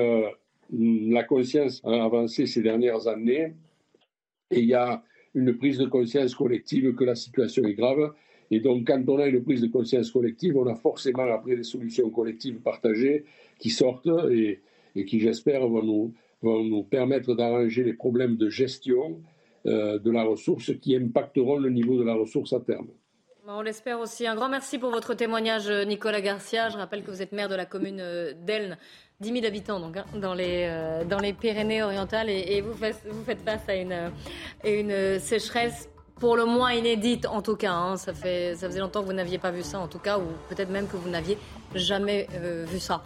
la conscience a avancé ces dernières années et il y a une prise de conscience collective que la situation est grave. Et donc, quand on a une prise de conscience collective, on a forcément après des solutions collectives partagées qui sortent et, qui, j'espère, vont nous, vont nous permettre d'arranger les problèmes de gestion euh, de la ressource qui impacteront le niveau de la ressource à terme. On l'espère aussi. Un grand merci pour votre témoignage, Nicolas Garcia. Je rappelle que vous êtes maire de la commune euh, d'Elne. 10 000 habitants donc, hein, dans, les, euh, dans les Pyrénées-Orientales et, vous, faites, vous, faites, face à une, une sécheresse pour le moins inédite en tout cas. Hein. Ça, fait, ça faisait longtemps que vous n'aviez pas vu ça en tout cas, ou peut-être même que vous n'aviez jamais euh, vu ça.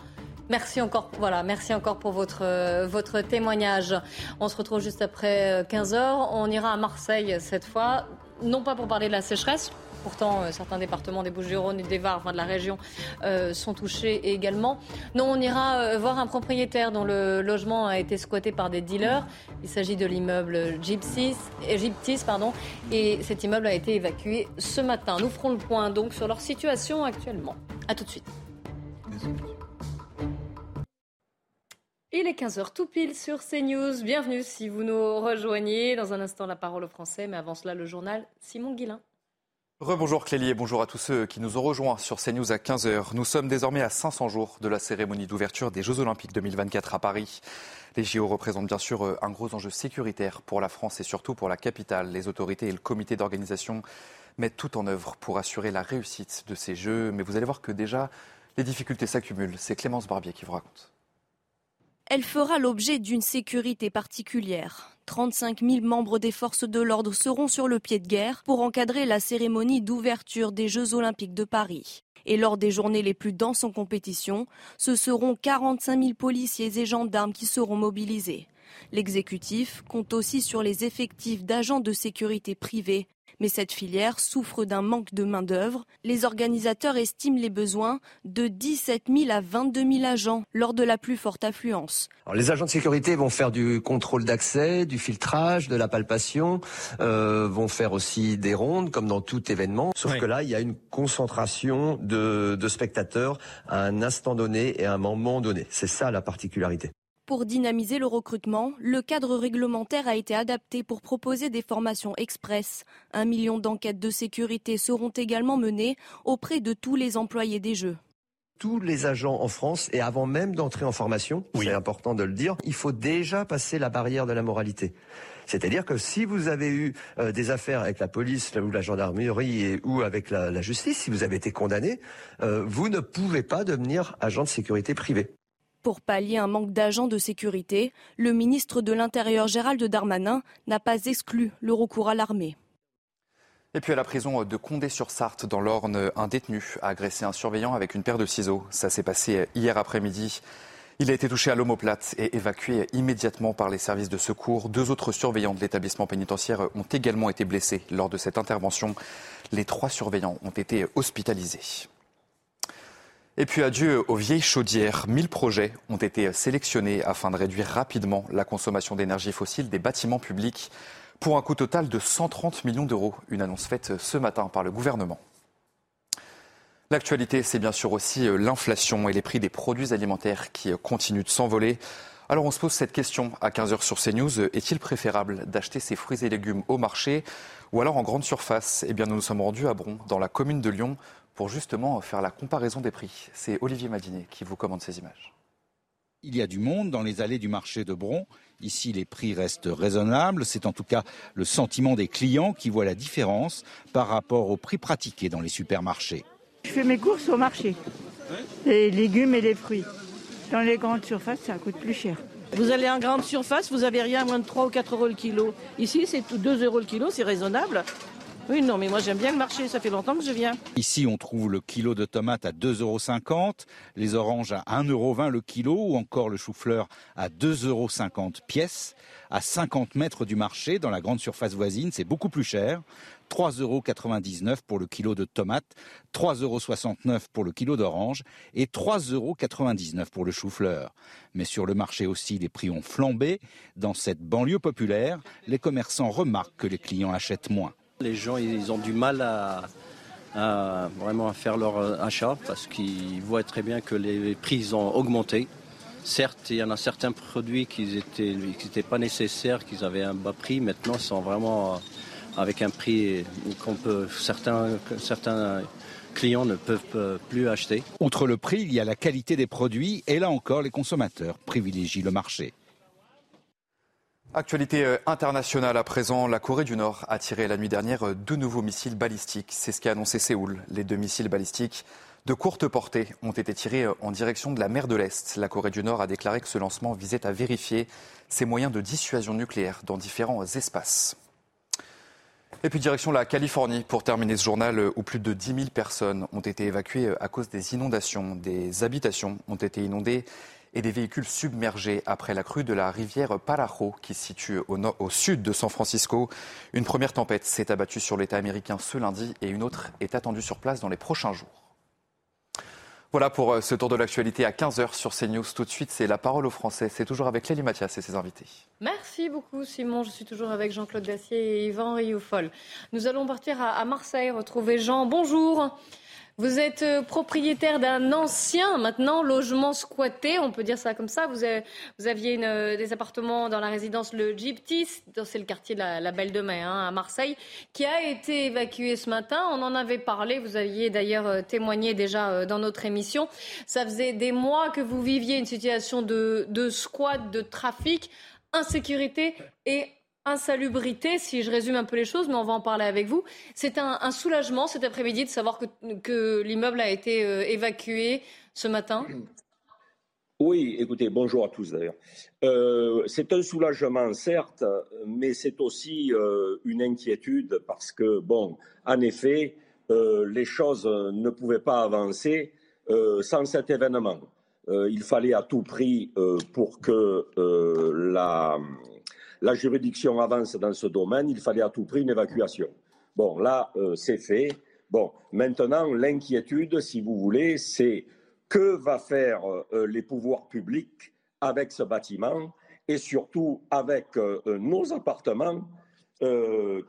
Merci encore, voilà, merci encore pour votre, euh, votre témoignage. On se retrouve juste après 15 heures. On ira à Marseille cette fois, non pas pour parler de la sécheresse, Pourtant, euh, certains départements des Bouches-du-Rhône et des Var, enfin de la région, euh, sont touchés également. Non, on ira euh, voir un propriétaire dont le logement a été squatté par des dealers. Il s'agit de l'immeuble Gyptis, pardon, et cet immeuble a été évacué ce matin. Nous ferons le point donc sur leur situation actuellement. A tout de suite. Il est 15h tout pile sur CNews. Bienvenue si vous nous rejoignez. Dans un instant, la parole au français, mais avant cela, le journal Simon Guillain. Rebonjour Clélie et bonjour à tous ceux qui nous ont rejoints sur CNews à 15h. Nous sommes désormais à 500 jours de la cérémonie d'ouverture des Jeux Olympiques 2024 à Paris. Les JO représentent bien sûr euh, un gros enjeu sécuritaire pour la France et surtout pour la capitale. Les autorités et le comité d'organisation mettent tout en œuvre pour assurer la réussite de ces Jeux. Mais vous allez voir que déjà, les difficultés s'accumulent. C'est Clémence Barbier qui vous raconte. Elle fera l'objet d'une sécurité particulière. 35 000 membres des forces de l'ordre seront sur le pied de guerre pour encadrer la cérémonie d'ouverture des Jeux olympiques de Paris. Et lors des journées les plus denses en compétition, ce seront 45 000 policiers et gendarmes qui seront mobilisés. L'exécutif compte aussi sur les effectifs d'agents de sécurité privés. Mais cette filière souffre d'un manque de main-d'œuvre. Les organisateurs estiment les besoins de 17 000 à 22 000 agents lors de la plus forte affluence. les agents de sécurité vont faire du contrôle d'accès, du filtrage, de la palpation, euh, vont faire aussi des rondes comme dans tout événement. Sauf que là, il y a une concentration de, de spectateurs à un instant donné et à un moment donné. C'est ça la particularité. Pour dynamiser le recrutement, le cadre réglementaire a été adapté pour proposer des formations express. Un million d'enquêtes de sécurité seront également menées auprès de tous les employés des Jeux tous les agents en France, et avant même d'entrer en formation, c'est important de le dire, il faut déjà passer la barrière de la moralité. C'est-à-dire que si vous avez eu euh, des affaires avec la police ou la gendarmerie ou avec la, justice, si vous avez été condamné, euh, vous ne pouvez pas devenir agent de sécurité privé. Pour pallier un manque d'agents de sécurité, le ministre de l'Intérieur Gérald Darmanin n'a pas exclu le recours à l'armée. Et puis à la prison de Condé-sur-Sarthe, dans l'Orne, un détenu a agressé un surveillant avec une paire de ciseaux. Ça s'est passé hier après-midi. Il a été touché à l'omoplate et évacué immédiatement par les services de secours. Deux autres surveillants de l'établissement pénitentiaire ont également été blessés lors de cette intervention. Les trois surveillants ont été hospitalisés. Et puis adieu aux vieilles chaudières. 1000 projets ont été sélectionnés afin de réduire rapidement la consommation d'énergie fossile des bâtiments publics pour un coût total de 130 millions d'euros. Une annonce faite ce matin par le gouvernement. L'actualité, c'est bien sûr aussi euh, l'inflation et les prix des produits alimentaires qui euh, continuent de s'envoler. Alors on se pose cette question à 15h sur CNews. Est-il préférable d'acheter ses fruits et légumes au marché ou alors en grande surface? Eh bien nous nous sommes rendus à Bron, dans la commune de Lyon, pour justement faire la comparaison des prix. C'est Olivier Madinet qui vous commande ces images. Il y a du monde dans les allées du marché de Bron. Ici, les prix restent raisonnables. C'est en tout cas le sentiment des clients qui voient la différence par rapport aux prix pratiqués dans les supermarchés. Je fais mes courses au marché, les légumes et les fruits. Dans les grandes surfaces, ça coûte plus cher. Vous allez en grande surface, vous avez rien à moins de 3 ou 4 euros le kilo. Ici, c'est 2 euros le kilo, c'est raisonnable. Oui, non, mais moi j'aime bien le marché, ça fait longtemps que je viens. Ici, on trouve le kilo de tomates à 2,50 euros, les oranges à 1,20 euros le kilo, ou encore le chou-fleur à 2,50 euros pièce. À 50 mètres du marché, dans la grande surface voisine, c'est beaucoup plus cher. 3,99 euros pour le kilo de tomates, 3,69 euros pour le kilo d'orange et 3,99 euros pour le chou-fleur. Mais sur le marché aussi, les prix ont flambé. Dans cette banlieue populaire, les commerçants remarquent que les clients achètent moins. Les gens, ils ont du mal à, vraiment faire leur euh, achat parce qu'ils voient très bien que les prix ont augmenté. Certes, il y en a certains produits qui n'étaient pas nécessaires, qu'ils avaient un bas prix. Maintenant, ils sont vraiment euh, avec un prix qu'on peut certains certains clients ne peuvent plus acheter. Outre le prix, il y a la qualité des produits et là encore, les consommateurs privilégient le marché. Actualité euh, internationale à présent, la Corée du Nord a tiré la nuit dernière euh, deux nouveaux missiles balistiques. C'est ce qu'a annoncé Séoul. Les deux missiles balistiques de courte portée ont été tirés euh, en direction de la mer de l'Est. La Corée du Nord a déclaré que ce lancement visait à vérifier ses moyens de dissuasion nucléaire dans différents espaces. Et puis direction la Californie pour terminer ce journal où plus de 10 000 personnes ont été évacuées à cause des inondations. Des habitations ont été inondées et des véhicules submergés après la crue de la rivière Parajo qui se situe au, sud de San Francisco. Une première tempête s'est abattue sur l'État américain ce lundi et une autre est attendue sur place dans les prochains jours. Voilà pour euh, ce tour de l'actualité à 15h sur CNews. Tout de suite, c'est la parole aux Français. C'est toujours avec Lélie Mathias et ses invités. Merci beaucoup, Simon. Je suis toujours avec Jean-Claude Dacier et Yvan Rioufol. Nous allons partir à Marseille, retrouver Jean. Bonjour. Vous êtes euh, propriétaire d'un ancien, maintenant, logement squatté, on peut dire ça comme ça. Vous, aviez euh, des appartements dans la résidence Le Gyptis, c'est le quartier de la, Belle de Mai, hein, à Marseille, qui a été évacué ce matin. On en avait parlé, vous aviez d'ailleurs euh, témoigné déjà dans notre émission. Ça faisait des mois que vous viviez une situation de, de squat, de trafic, insécurité et insalubrité, si je résume un peu les choses, mais on va en parler avec vous. C'est un, soulagement cet après-midi de savoir que, l'immeuble a été euh, évacué ce matin Oui, écoutez, bonjour à tous d'ailleurs. Euh, c'est un soulagement, certes, mais c'est aussi euh, une inquiétude parce que, bon, en effet, les choses ne pouvaient pas avancer sans cet événement. il fallait à tout prix, pour que la, la juridiction avance dans ce domaine, il fallait à tout prix une évacuation. Bon, là, c'est fait. Bon, maintenant, l'inquiétude, si vous voulez, c'est que va faire les pouvoirs publics avec ce bâtiment et surtout avec nos appartements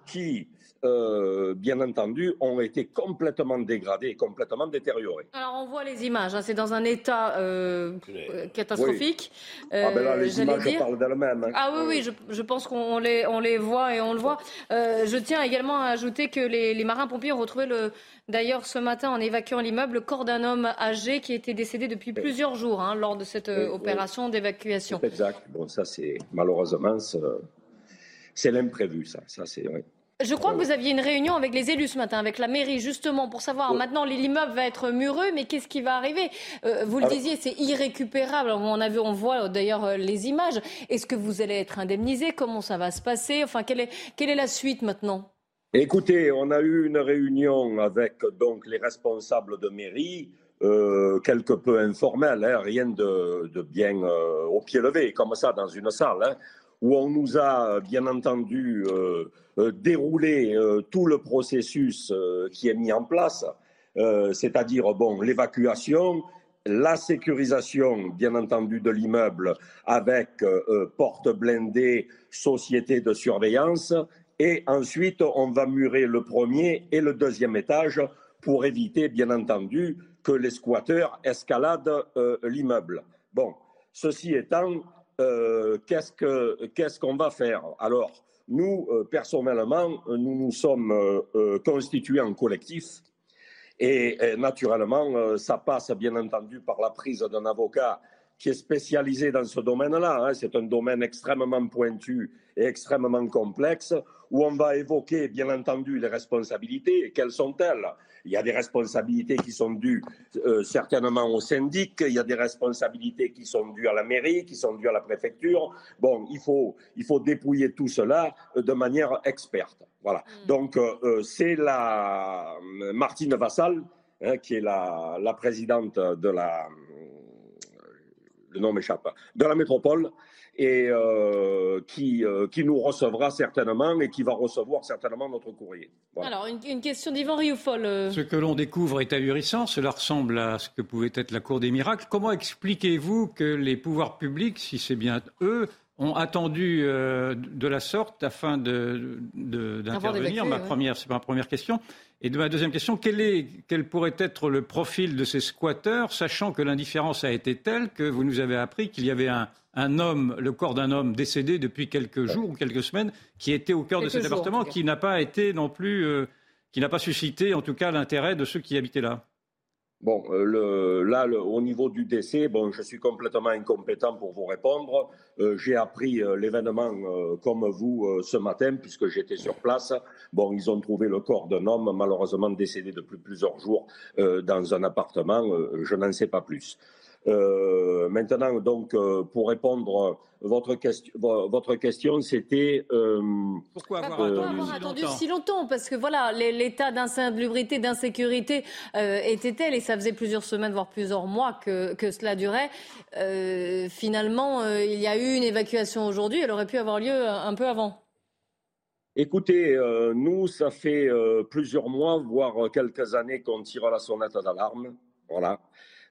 qui euh, bien entendu, ont été complètement dégradés, complètement détériorés. Alors on voit les images, hein, c'est dans un état euh, catastrophique. ah ben là, les images parlent d'elles-mêmes. Hein. Ah oui, oui, je, je pense qu'on les, on les voit et on le voit. Euh, je tiens également à ajouter que les, les marins-pompiers ont retrouvé le, D'ailleurs, ce matin, en évacuant l'immeuble, le corps d'un homme âgé qui était décédé depuis plusieurs jours hein, lors de cette opération d'évacuation. Exact. Bon, ça, c'est malheureusement, c'est l'imprévu, ça. Ça, c'est vrai. Je crois que vous aviez une réunion avec les élus ce matin, avec la mairie, justement, pour savoir maintenant l'immeuble va être mureux, mais qu'est-ce qui va arriver? Euh, Vous le disiez, c'est irrécupérable. On, a vu, on voit euh, d'ailleurs euh, les images. Est-ce que vous allez être indemnisé? Comment ça va se passer? Enfin, quelle est, quelle est la suite maintenant? Écoutez, on a eu une réunion avec donc les responsables de mairie. quelque peu informelle, hein, rien de, bien au pied levé, comme ça, dans une salle, hein, où on nous a bien entendu euh, euh, tout le processus euh, qui est mis en place, c'est-à-dire bon, l'évacuation, la sécurisation, bien entendu, de l'immeuble avec porte blindée, société de surveillance, et ensuite on va murer le premier et le deuxième étage pour éviter, bien entendu, que les squatteurs escaladent l'immeuble. Bon, ceci étant, qu'est-ce qu'on va faire? Alors, nous, euh, personnellement, nous nous sommes euh, euh, constitués en collectif et, naturellement, ça passe bien entendu par la prise d'un avocat qui est spécialisé dans ce domaine-là. Hein. C'est un domaine extrêmement pointu et extrêmement complexe où on va évoquer, bien entendu, les responsabilités. quelles sont-elles? Il y a des responsabilités qui sont dues euh, certainement au syndic, il y a des responsabilités qui sont dues à la mairie, qui sont dues à la préfecture. Bon, il faut, il faut dépouiller tout cela euh, de manière experte. Voilà. Mm. Donc, euh, c'est la Martine Vassal, hein, qui est la, la présidente de la le nom m'échappe, de la métropole, et euh, qui, euh, qui nous recevra certainement et qui va recevoir certainement notre courrier. Alors, une, question d'Yvan Rioufol. Euh. Ce que l'on découvre est ahurissant. Cela ressemble à ce que pouvait être la Cour des miracles. Comment expliquez-vous que les pouvoirs publics, si c'est bien eux, ont attendu de la sorte afin d'intervenir? De, Ma première, c'est ma première question. Et de ma deuxième question, quel, est, quel pourrait être le profil de ces squatteurs, sachant que l'indifférence a été telle que vous nous avez appris qu'il y avait un, un homme, le corps d'un homme décédé depuis quelques jours ou quelques semaines, qui était au cœur de cet appartement, qui n'a pas été non plus, euh, qui n'a pas suscité en tout cas l'intérêt de ceux qui habitaient là. Bon, euh, là, au niveau du décès, bon, je suis complètement incompétent pour vous répondre. Euh, j'ai appris l'événement comme vous ce matin, puisque j'étais sur place. Bon, ils ont trouvé le corps d'un homme, malheureusement décédé depuis plusieurs jours dans un appartement. je n'en sais pas plus. Euh, maintenant, donc, euh, pour répondre votre question, votre question, c'était euh, pourquoi avoir, attendu, si, longtemps Parce que voilà, l'état d'insalubrité, d'insécurité était tel, et ça faisait plusieurs semaines, voire plusieurs mois que, que cela durait. finalement, il y a eu une évacuation aujourd'hui. Elle aurait pu avoir lieu un peu avant. Écoutez, nous, ça fait plusieurs mois, voire quelques années qu'on tire la sonnette d'alarme. Voilà.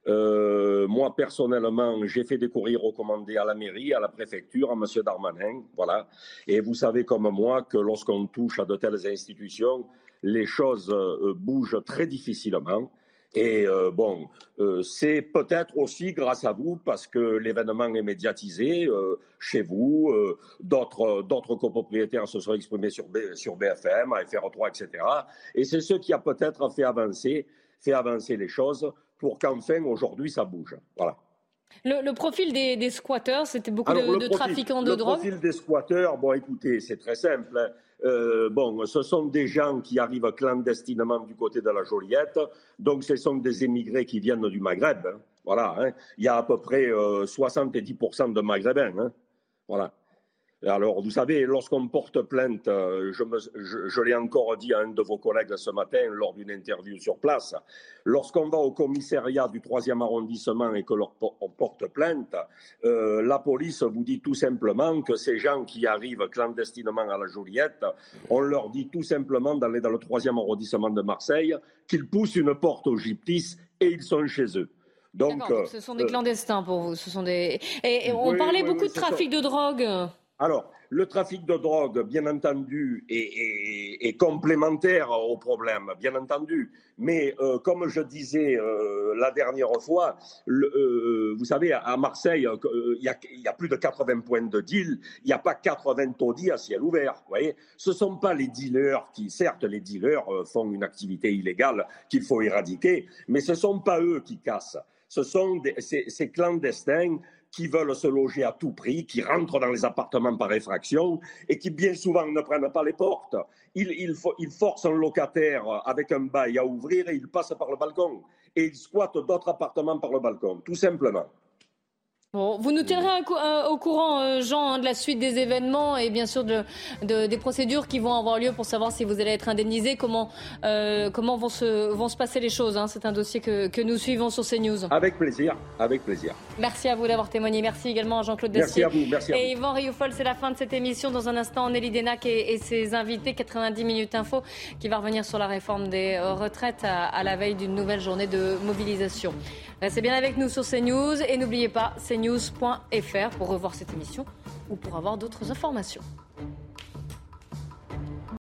Euh, moi, personnellement, j'ai fait des courriers recommandés à la mairie, à la préfecture, à M. Darmanin. Voilà. Et vous savez comme moi que lorsqu'on touche à de telles institutions, les choses euh, bougent très difficilement. Et euh, bon, c'est peut-être aussi grâce à vous, parce que l'événement est médiatisé chez vous. d'autres, copropriétaires se sont exprimés sur, BFM, FR3, etc. Et c'est ce qui a peut-être fait avancer, fait avancer les choses pour qu'enfin, aujourd'hui, ça bouge. Voilà. Le, profil des, squatteurs, c'était beaucoup de, trafiquants de drogue Le profil des squatteurs, bon, écoutez, c'est très simple. Hein. Euh, bon, ce sont des gens qui arrivent clandestinement du côté de la Joliette, donc ce sont des émigrés qui viennent du Maghreb. Hein. Voilà, hein. il y a à peu près 70% euh, de Maghrébins. Voilà. Alors, vous savez, lorsqu'on porte plainte, euh, je, je, je l'ai encore dit à un de vos collègues ce matin lors d'une interview sur place, lorsqu'on va au commissariat du 3e arrondissement et que l'on porte plainte, euh, la police vous dit tout simplement que ces gens qui arrivent clandestinement à la Joliette, on leur dit tout simplement d'aller dans le 3e arrondissement de Marseille, qu'ils poussent une porte au gyptis et ils sont chez eux. Donc, ce sont des euh, clandestins pour vous. Ce sont des... Et, on parlait beaucoup de trafic de drogue. Alors, le trafic de drogue, bien entendu, est, complémentaire au problème, bien entendu. Mais euh, comme je disais euh, la dernière fois, vous savez, à Marseille, il y, a, plus de 80 points de deal. Il n'y a pas 80 taudis à ciel ouvert. Ce ne sont pas les dealers qui, certes, les dealers font une activité illégale qu'il faut éradiquer, mais ce ne sont pas eux qui cassent ce sont ces, clandestins qui veulent se loger à tout prix, qui rentrent dans les appartements par effraction et qui bien souvent ne prennent pas les portes. Ils, forcent un locataire avec un bail à ouvrir et ils passent par le balcon. Et ils squattent d'autres appartements par le balcon, tout simplement vous nous tiendrez au courant, euh, Jean, hein, de la suite des événements et bien sûr de, des procédures qui vont avoir lieu pour savoir si vous allez être indemnisé, comment, euh, comment vont, se, vont se passer les choses. Hein. C'est un dossier que, que, nous suivons sur CNews. Avec plaisir, avec plaisir. Merci à vous d'avoir témoigné. Merci également à Jean-Claude. Merci à vous, merci à Et Yvan Rioufol, c'est la fin de cette émission. Dans un instant, Nelly Denac et, ses invités, 90 minutes info, qui va revenir sur la réforme des euh, retraites à, à la veille d'une nouvelle journée de mobilisation. Restez bien avec nous sur CNews et n'oubliez pas cnews.fr pour revoir cette émission ou pour avoir d'autres informations.